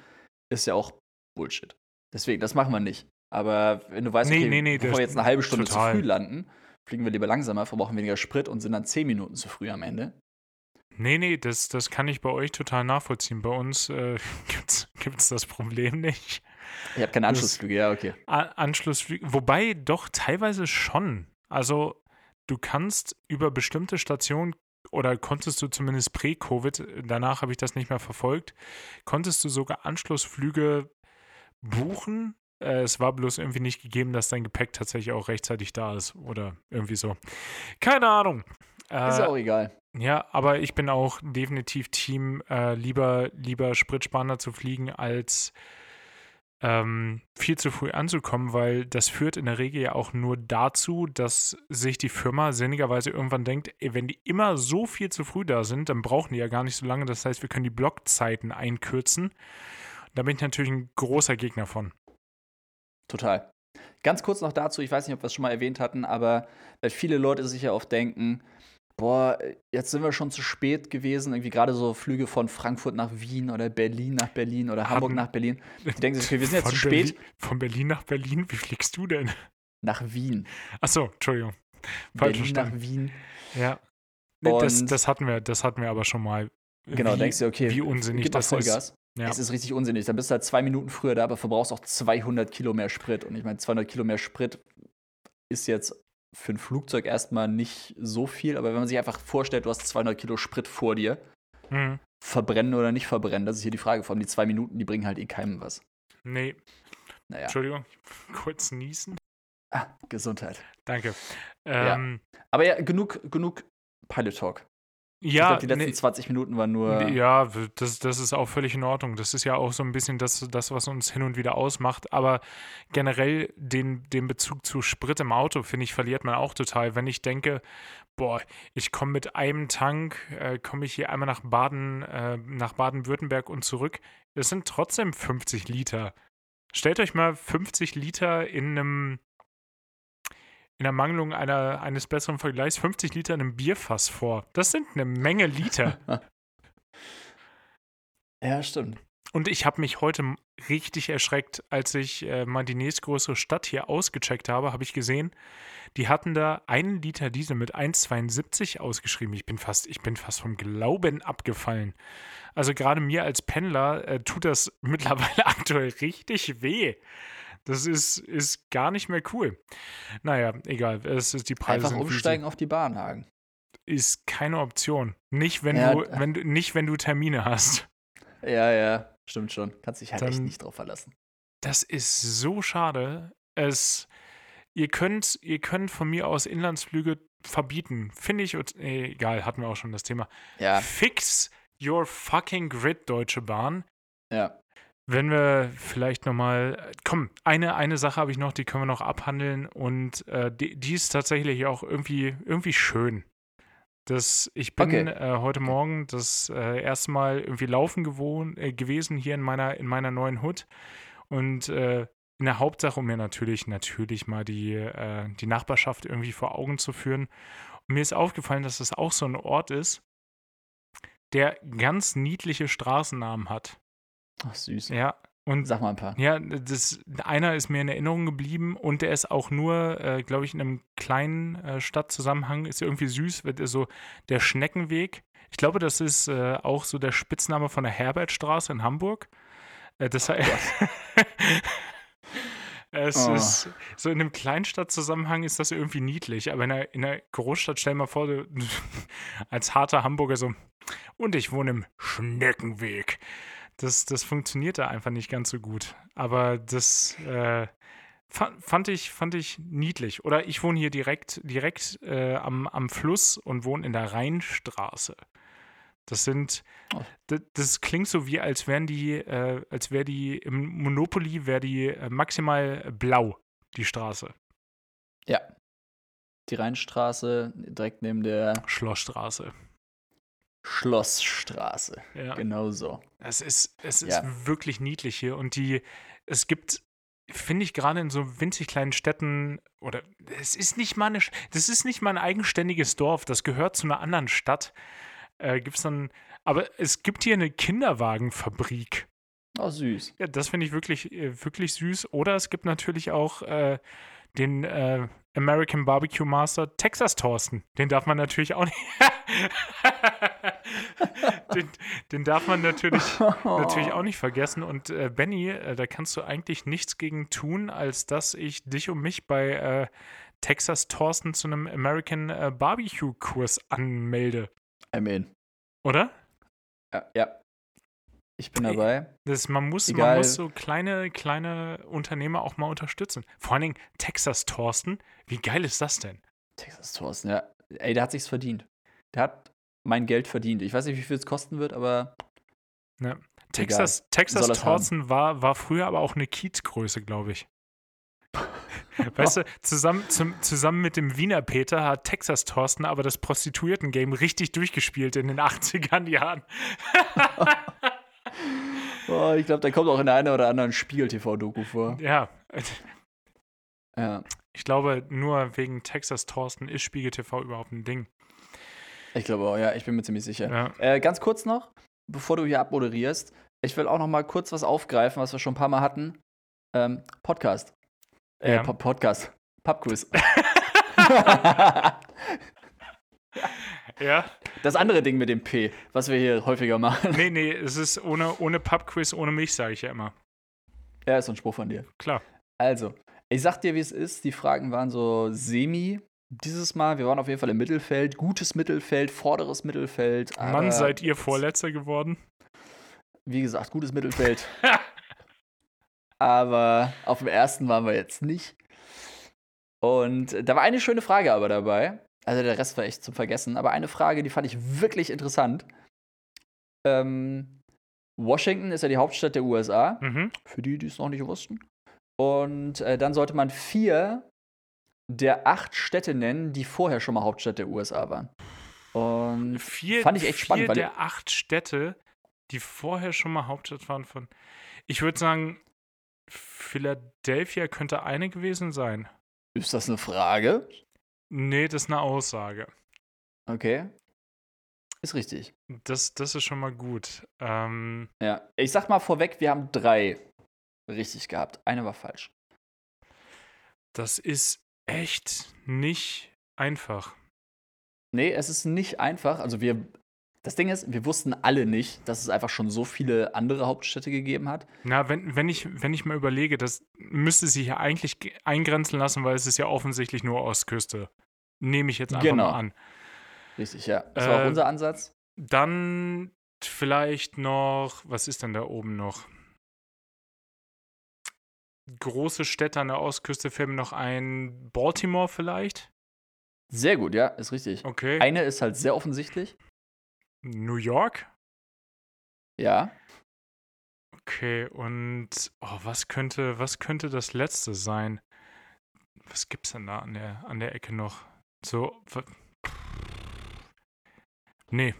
ist ja auch Bullshit. Deswegen, das machen wir nicht. Aber wenn du weißt, nee, okay, nee, nee, bevor wir jetzt eine halbe Stunde total. zu früh landen, fliegen wir lieber langsamer, verbrauchen weniger Sprit und sind dann 10 Minuten zu früh am Ende. Nee, nee, das, das kann ich bei euch total nachvollziehen. Bei uns äh, gibt es das Problem nicht. Ich habe keine Anschlussflüge, ja, okay. Anschlussflüge, wobei doch teilweise schon. Also, du kannst über bestimmte Stationen oder konntest du zumindest pre-Covid, danach habe ich das nicht mehr verfolgt, konntest du sogar Anschlussflüge buchen. Äh, es war bloß irgendwie nicht gegeben, dass dein Gepäck tatsächlich auch rechtzeitig da ist oder irgendwie so. Keine Ahnung. Äh, ist auch egal. Ja, aber ich bin auch definitiv Team, äh, lieber, lieber Spritspanner zu fliegen, als ähm, viel zu früh anzukommen, weil das führt in der Regel ja auch nur dazu, dass sich die Firma sinnigerweise irgendwann denkt, ey, wenn die immer so viel zu früh da sind, dann brauchen die ja gar nicht so lange. Das heißt, wir können die Blockzeiten einkürzen. Da bin ich natürlich ein großer Gegner von. Total. Ganz kurz noch dazu, ich weiß nicht, ob wir es schon mal erwähnt hatten, aber weil viele Leute sich ja oft denken, boah, jetzt sind wir schon zu spät gewesen. Irgendwie gerade so Flüge von Frankfurt nach Wien oder Berlin nach Berlin oder Hamburg nach Berlin. Die denken sich, okay, wir sind jetzt zu spät. Berlin, von Berlin nach Berlin? Wie fliegst du denn? Nach Wien. Achso, Entschuldigung. Falsch Berlin nach Wien. Ja. Nee, das, das, hatten wir, das hatten wir aber schon mal. Genau, wie, denkst du, okay, wie unsinnig das Vollgas. ist. Ja. Es ist richtig unsinnig. Dann bist du halt zwei Minuten früher da, aber verbrauchst auch 200 Kilo mehr Sprit. Und ich meine, 200 Kilo mehr Sprit ist jetzt für ein Flugzeug erstmal nicht so viel, aber wenn man sich einfach vorstellt, du hast 200 Kilo Sprit vor dir, mhm. verbrennen oder nicht verbrennen, das ist hier die Frage. Vor allem die zwei Minuten, die bringen halt eh keinem was. Nee. Naja. Entschuldigung, kurz niesen. Ah, Gesundheit. Danke. Ähm, ja. Aber ja, genug, genug Pilot Talk. Ja, glaub, die letzten nee, 20 Minuten waren nur. Ja, das, das ist auch völlig in Ordnung. Das ist ja auch so ein bisschen das, das was uns hin und wieder ausmacht. Aber generell den, den Bezug zu Sprit im Auto, finde ich, verliert man auch total. Wenn ich denke, boah, ich komme mit einem Tank, äh, komme ich hier einmal nach Baden, äh, nach Baden-Württemberg und zurück. Das sind trotzdem 50 Liter. Stellt euch mal 50 Liter in einem in der Mangelung einer, eines besseren Vergleichs 50 Liter in einem Bierfass vor. Das sind eine Menge Liter. ja, stimmt. Und ich habe mich heute richtig erschreckt, als ich äh, mal die nächstgrößere Stadt hier ausgecheckt habe, habe ich gesehen, die hatten da einen Liter Diesel mit 1,72 ausgeschrieben. Ich bin fast, ich bin fast vom Glauben abgefallen. Also gerade mir als Pendler äh, tut das mittlerweile aktuell richtig weh. Das ist, ist gar nicht mehr cool. Naja, egal. Es ist die Preise. Einfach umsteigen auf die Bahnhagen. Ist keine Option. Nicht, wenn ja, du, wenn du, nicht, wenn du Termine hast. Ja, ja, stimmt schon. Kannst dich halt Dann, echt nicht drauf verlassen. Das ist so schade. Es, ihr könnt, ihr könnt von mir aus Inlandsflüge verbieten. Finde ich, egal, hatten wir auch schon das Thema. Ja. Fix your fucking grid, Deutsche Bahn. Ja. Wenn wir vielleicht nochmal, komm, eine, eine Sache habe ich noch, die können wir noch abhandeln und äh, die, die, ist tatsächlich auch irgendwie, irgendwie schön. Das, ich bin okay. äh, heute Morgen das äh, erste Mal irgendwie laufen gewohnt, äh, gewesen hier in meiner, in meiner neuen Hut und äh, in der Hauptsache, um mir natürlich, natürlich mal die, äh, die Nachbarschaft irgendwie vor Augen zu führen. Und mir ist aufgefallen, dass das auch so ein Ort ist, der ganz niedliche Straßennamen hat. Ach, süß. Ja, Und, Sag mal ein paar. Ja, das, einer ist mir in Erinnerung geblieben und der ist auch nur, äh, glaube ich, in einem kleinen äh, Stadtzusammenhang, ist irgendwie süß, wird so der Schneckenweg. Ich glaube, das ist äh, auch so der Spitzname von der Herbertstraße in Hamburg. Äh, das heißt, es oh. ist so in einem Kleinstadtzusammenhang ist das irgendwie niedlich, aber in einer, in einer Großstadt, stell mal vor, du, als harter Hamburger so, und ich wohne im Schneckenweg. Das, das funktioniert da einfach nicht ganz so gut. Aber das äh, fand, ich, fand ich niedlich. Oder ich wohne hier direkt, direkt äh, am, am Fluss und wohne in der Rheinstraße. Das sind, oh. das, das, klingt so wie, als wären die, äh, als wäre die im Monopoly wäre die äh, maximal blau, die Straße. Ja. Die Rheinstraße direkt neben der Schlossstraße. Schlossstraße. Ja. Genau so. Es ist, es ist ja. wirklich niedlich hier und die, es gibt, finde ich, gerade in so winzig kleinen Städten, oder es ist nicht mal eine, das ist nicht mal ein eigenständiges Dorf, das gehört zu einer anderen Stadt. Äh, gibt es dann, aber es gibt hier eine Kinderwagenfabrik. Oh, süß. Ja, das finde ich wirklich, äh, wirklich süß. Oder es gibt natürlich auch äh, den äh, American Barbecue Master Texas Thorsten. Den darf man natürlich auch nicht. den, den, darf man natürlich, natürlich auch nicht vergessen. Und äh, Benny, äh, da kannst du eigentlich nichts gegen tun, als dass ich dich und mich bei äh, Texas Thorsten zu einem American äh, Barbecue Kurs anmelde. I'm in. Oder? Ja, ja. Ich bin dabei. Das, man, muss, man muss so kleine, kleine Unternehmer auch mal unterstützen. Vor allen Dingen Texas Thorsten. Wie geil ist das denn? Texas Thorsten, ja. Ey, der hat sich's verdient. Der hat mein Geld verdient. Ich weiß nicht, wie viel es kosten wird, aber. Ja. Texas, Texas Thorsten war, war früher aber auch eine Kiezgröße, glaube ich. weißt du, zusammen, zum, zusammen mit dem Wiener Peter hat Texas Thorsten aber das Prostituierten-Game richtig durchgespielt in den 80ern Jahren. oh, ich glaube, der kommt auch in der einen oder anderen Spiegel-TV-Doku vor. Ja. ja. Ich glaube, nur wegen Texas Thorsten ist Spiegel TV überhaupt ein Ding. Ich glaube auch, ja, ich bin mir ziemlich sicher. Ja. Äh, ganz kurz noch, bevor du hier abmoderierst, ich will auch noch mal kurz was aufgreifen, was wir schon ein paar Mal hatten. Ähm, Podcast. Äh, ja. Podcast. Pubquiz. ja. Das andere Ding mit dem P, was wir hier häufiger machen. Nee, nee, es ist ohne, ohne Pubquiz, ohne mich, sage ich ja immer. Ja, ist so ein Spruch von dir. Klar. Also, ich sag dir, wie es ist. Die Fragen waren so semi. Dieses Mal, wir waren auf jeden Fall im Mittelfeld. Gutes Mittelfeld, vorderes Mittelfeld. Mann, seid ihr Vorletzter geworden? Wie gesagt, gutes Mittelfeld. aber auf dem ersten waren wir jetzt nicht. Und da war eine schöne Frage aber dabei. Also der Rest war echt zum Vergessen. Aber eine Frage, die fand ich wirklich interessant. Ähm, Washington ist ja die Hauptstadt der USA. Mhm. Für die, die es noch nicht wussten. Und äh, dann sollte man vier der acht Städte nennen, die vorher schon mal Hauptstadt der USA waren. Und vier, fand ich echt spannend. Vier der acht Städte, die vorher schon mal Hauptstadt waren von. Ich würde sagen, Philadelphia könnte eine gewesen sein. Ist das eine Frage? Nee, das ist eine Aussage. Okay. Ist richtig. Das, das ist schon mal gut. Ähm, ja, ich sag mal vorweg, wir haben drei richtig gehabt. Eine war falsch. Das ist echt nicht einfach. Nee, es ist nicht einfach. Also wir, das Ding ist, wir wussten alle nicht, dass es einfach schon so viele andere Hauptstädte gegeben hat. Na, wenn, wenn, ich, wenn ich mal überlege, das müsste sich ja eigentlich eingrenzen lassen, weil es ist ja offensichtlich nur Ostküste. Nehme ich jetzt einfach genau. mal an. Richtig, ja. Das war äh, auch unser Ansatz. Dann vielleicht noch, was ist denn da oben noch? Große Städte an der Ostküste fällt mir noch ein. Baltimore vielleicht? Sehr gut, ja, ist richtig. Okay. Eine ist halt sehr offensichtlich. New York? Ja. Okay, und oh, was könnte, was könnte das letzte sein? Was gibt's denn da an der, an der Ecke noch? So. Nee.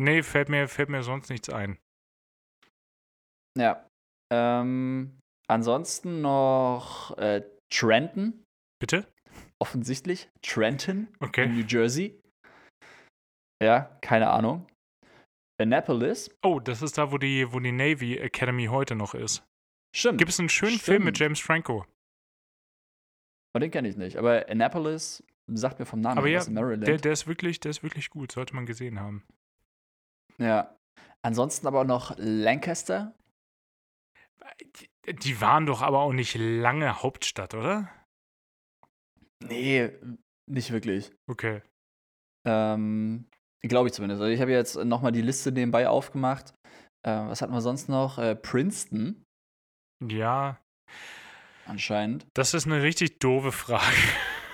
Nee, fällt mir, fällt mir sonst nichts ein. Ja. Ähm, ansonsten noch äh, Trenton. Bitte? Offensichtlich. Trenton. Okay. In New Jersey. Ja, keine Ahnung. Annapolis. Oh, das ist da, wo die, wo die Navy Academy heute noch ist. Stimmt. Gibt es einen schönen Stimmt. Film mit James Franco. Oh, den kenne ich nicht. Aber Annapolis sagt mir vom Namen Aber ja, Maryland. Der, der, ist wirklich, der ist wirklich gut, sollte man gesehen haben. ja. Ansonsten aber auch noch Lancaster. Die, die waren doch aber auch nicht lange Hauptstadt, oder? Nee, nicht wirklich. Okay. Ähm, Glaube ich zumindest. Also ich habe jetzt nochmal die Liste nebenbei aufgemacht. Äh, was hatten wir sonst noch? Äh, Princeton Ja, anscheinend. das ist eine richtig doofe Frage.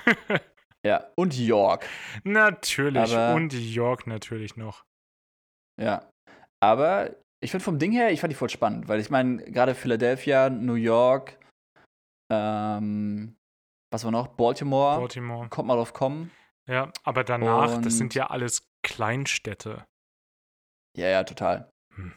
Ja. Und York. natürlich. Aber- Und York natürlich noch. Ja. Aber ich finde vom Ding her, ich fand die voll spannend, weil ich meine, gerade Philadelphia, New York, ähm, was war noch? Baltimore, Baltimore. kommt mal drauf kommen. Ja, aber danach, das sind Und- ja alles Kleinstädte. Ja, ja, total. Hm.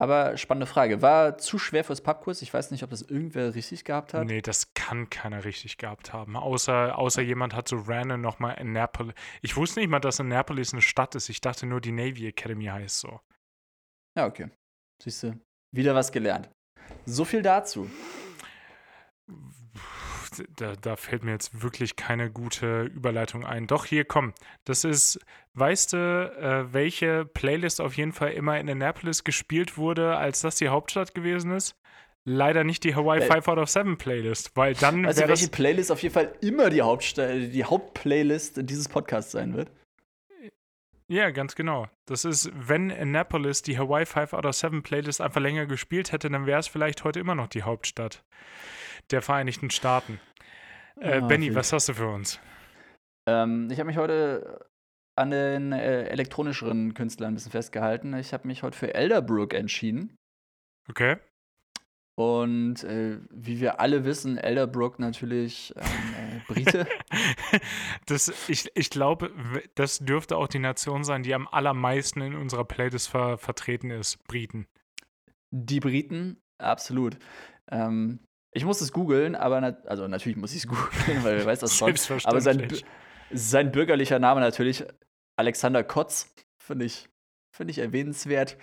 Aber spannende Frage. War zu schwer fürs Pubquiz? Ich weiß nicht, ob das irgendwer richtig gehabt hat. Nee, das kann keiner richtig gehabt haben. Außer, außer jemand hat so random nochmal Annapolis. Ich wusste nicht mal, dass Annapolis eine Stadt ist. Ich dachte nur, die Navy Academy heißt so. Ja, okay. Siehst du, wieder was gelernt. So viel dazu. Da, da fällt mir jetzt wirklich keine gute Überleitung ein. Doch, hier, komm. Das ist, weißt du, äh, welche Playlist auf jeden Fall immer in Annapolis gespielt wurde, als das die Hauptstadt gewesen ist? Leider nicht die Hawaii Äh, 5 out of 7 Playlist, weil dann wäre welche. Playlist auf jeden Fall immer die, Hauptsta- die Hauptplaylist dieses Podcasts sein wird? Ja, ganz genau. Das ist, wenn Annapolis die Hawaii 5 out of 7 Playlist einfach länger gespielt hätte, dann wäre es vielleicht heute immer noch die Hauptstadt der Vereinigten Staaten. Äh, Ah, Benny, was hast du für uns? Ähm, ich habe mich heute an den äh, elektronischeren Künstlern ein bisschen festgehalten. Ich habe mich heute für Elderbrook entschieden. Okay. Und äh, wie wir alle wissen, Elderbrook natürlich ähm, äh, Brite. das, ich, ich glaube, das dürfte auch die Nation sein, die am allermeisten in unserer Playlist ver vertreten ist. Briten. Die Briten, absolut. Ähm, ich muss es googeln, aber na also natürlich muss ich es googeln, weil wer weiß das sonst. Aber sein, sein bürgerlicher Name natürlich Alexander Kotz, finde ich, finde ich erwähnenswert.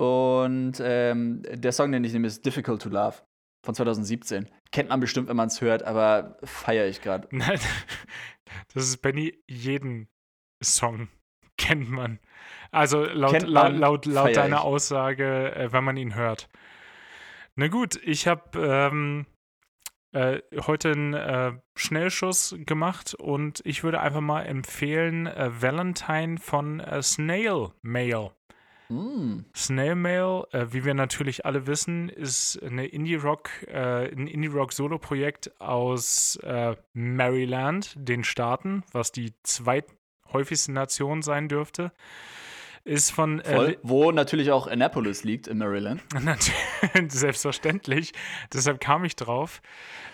Und ähm, der Song, den ich nehme, ist Difficult to Love von 2017. Kennt man bestimmt, wenn man es hört, aber feiere ich gerade. Nein, das ist Benny, jeden Song kennt man. Also laut, laut, man, laut, laut feier deiner ich. Aussage, äh, wenn man ihn hört. Na gut, ich habe ähm, äh, heute einen äh, Schnellschuss gemacht und ich würde einfach mal empfehlen äh, Valentine von äh, Snail Mail. Mm, Snail Mail, äh, wie wir natürlich alle wissen, ist eine Indie-Rock, äh, ein Indie-Rock-Solo-Projekt aus Maryland, den Staaten, was die zweithäufigste Nation sein dürfte. Ist von äh, voll. Wo natürlich auch Annapolis liegt in Maryland. Selbstverständlich. Deshalb kam ich drauf.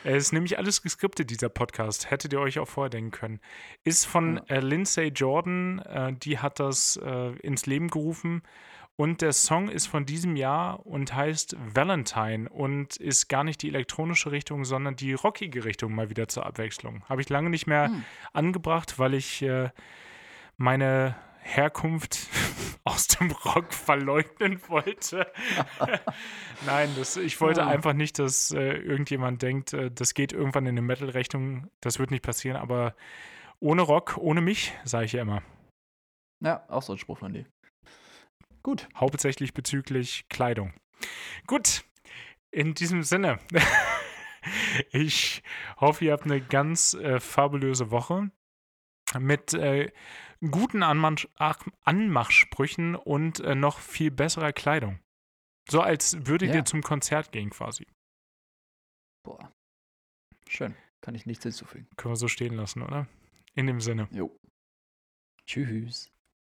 Es ist nämlich alles geskriptet, dieser Podcast. Hättet ihr euch auch vordenken können. Ist von äh, Lindsay Jordan. Äh, die hat das äh, ins Leben gerufen. Und der Song ist von diesem Jahr und heißt Valentine und ist gar nicht die elektronische Richtung, sondern die rockige Richtung mal wieder zur Abwechslung. Habe ich lange nicht mehr Hm. angebracht, weil ich äh, meine Herkunft aus dem Rock verleugnen wollte. Nein, das, ich wollte Ah. einfach nicht, dass äh, irgendjemand denkt, äh, das geht irgendwann in eine Metal-Richtung. Das wird nicht passieren, aber ohne Rock, ohne mich, sage ich ja immer. Ja, auch so ein Spruch von dir. Gut. Hauptsächlich bezüglich Kleidung. Gut, in diesem Sinne. ich hoffe, ihr habt eine ganz äh, fabulöse Woche mit äh, guten Anmach Ach- Anmachsprüchen und äh, noch viel besserer Kleidung. So als würdet Ja. ihr zum Konzert gehen quasi. Boah. Schön. Kann ich nichts hinzufügen. Können wir so stehen lassen, oder? In dem Sinne. Jo. Tschüss.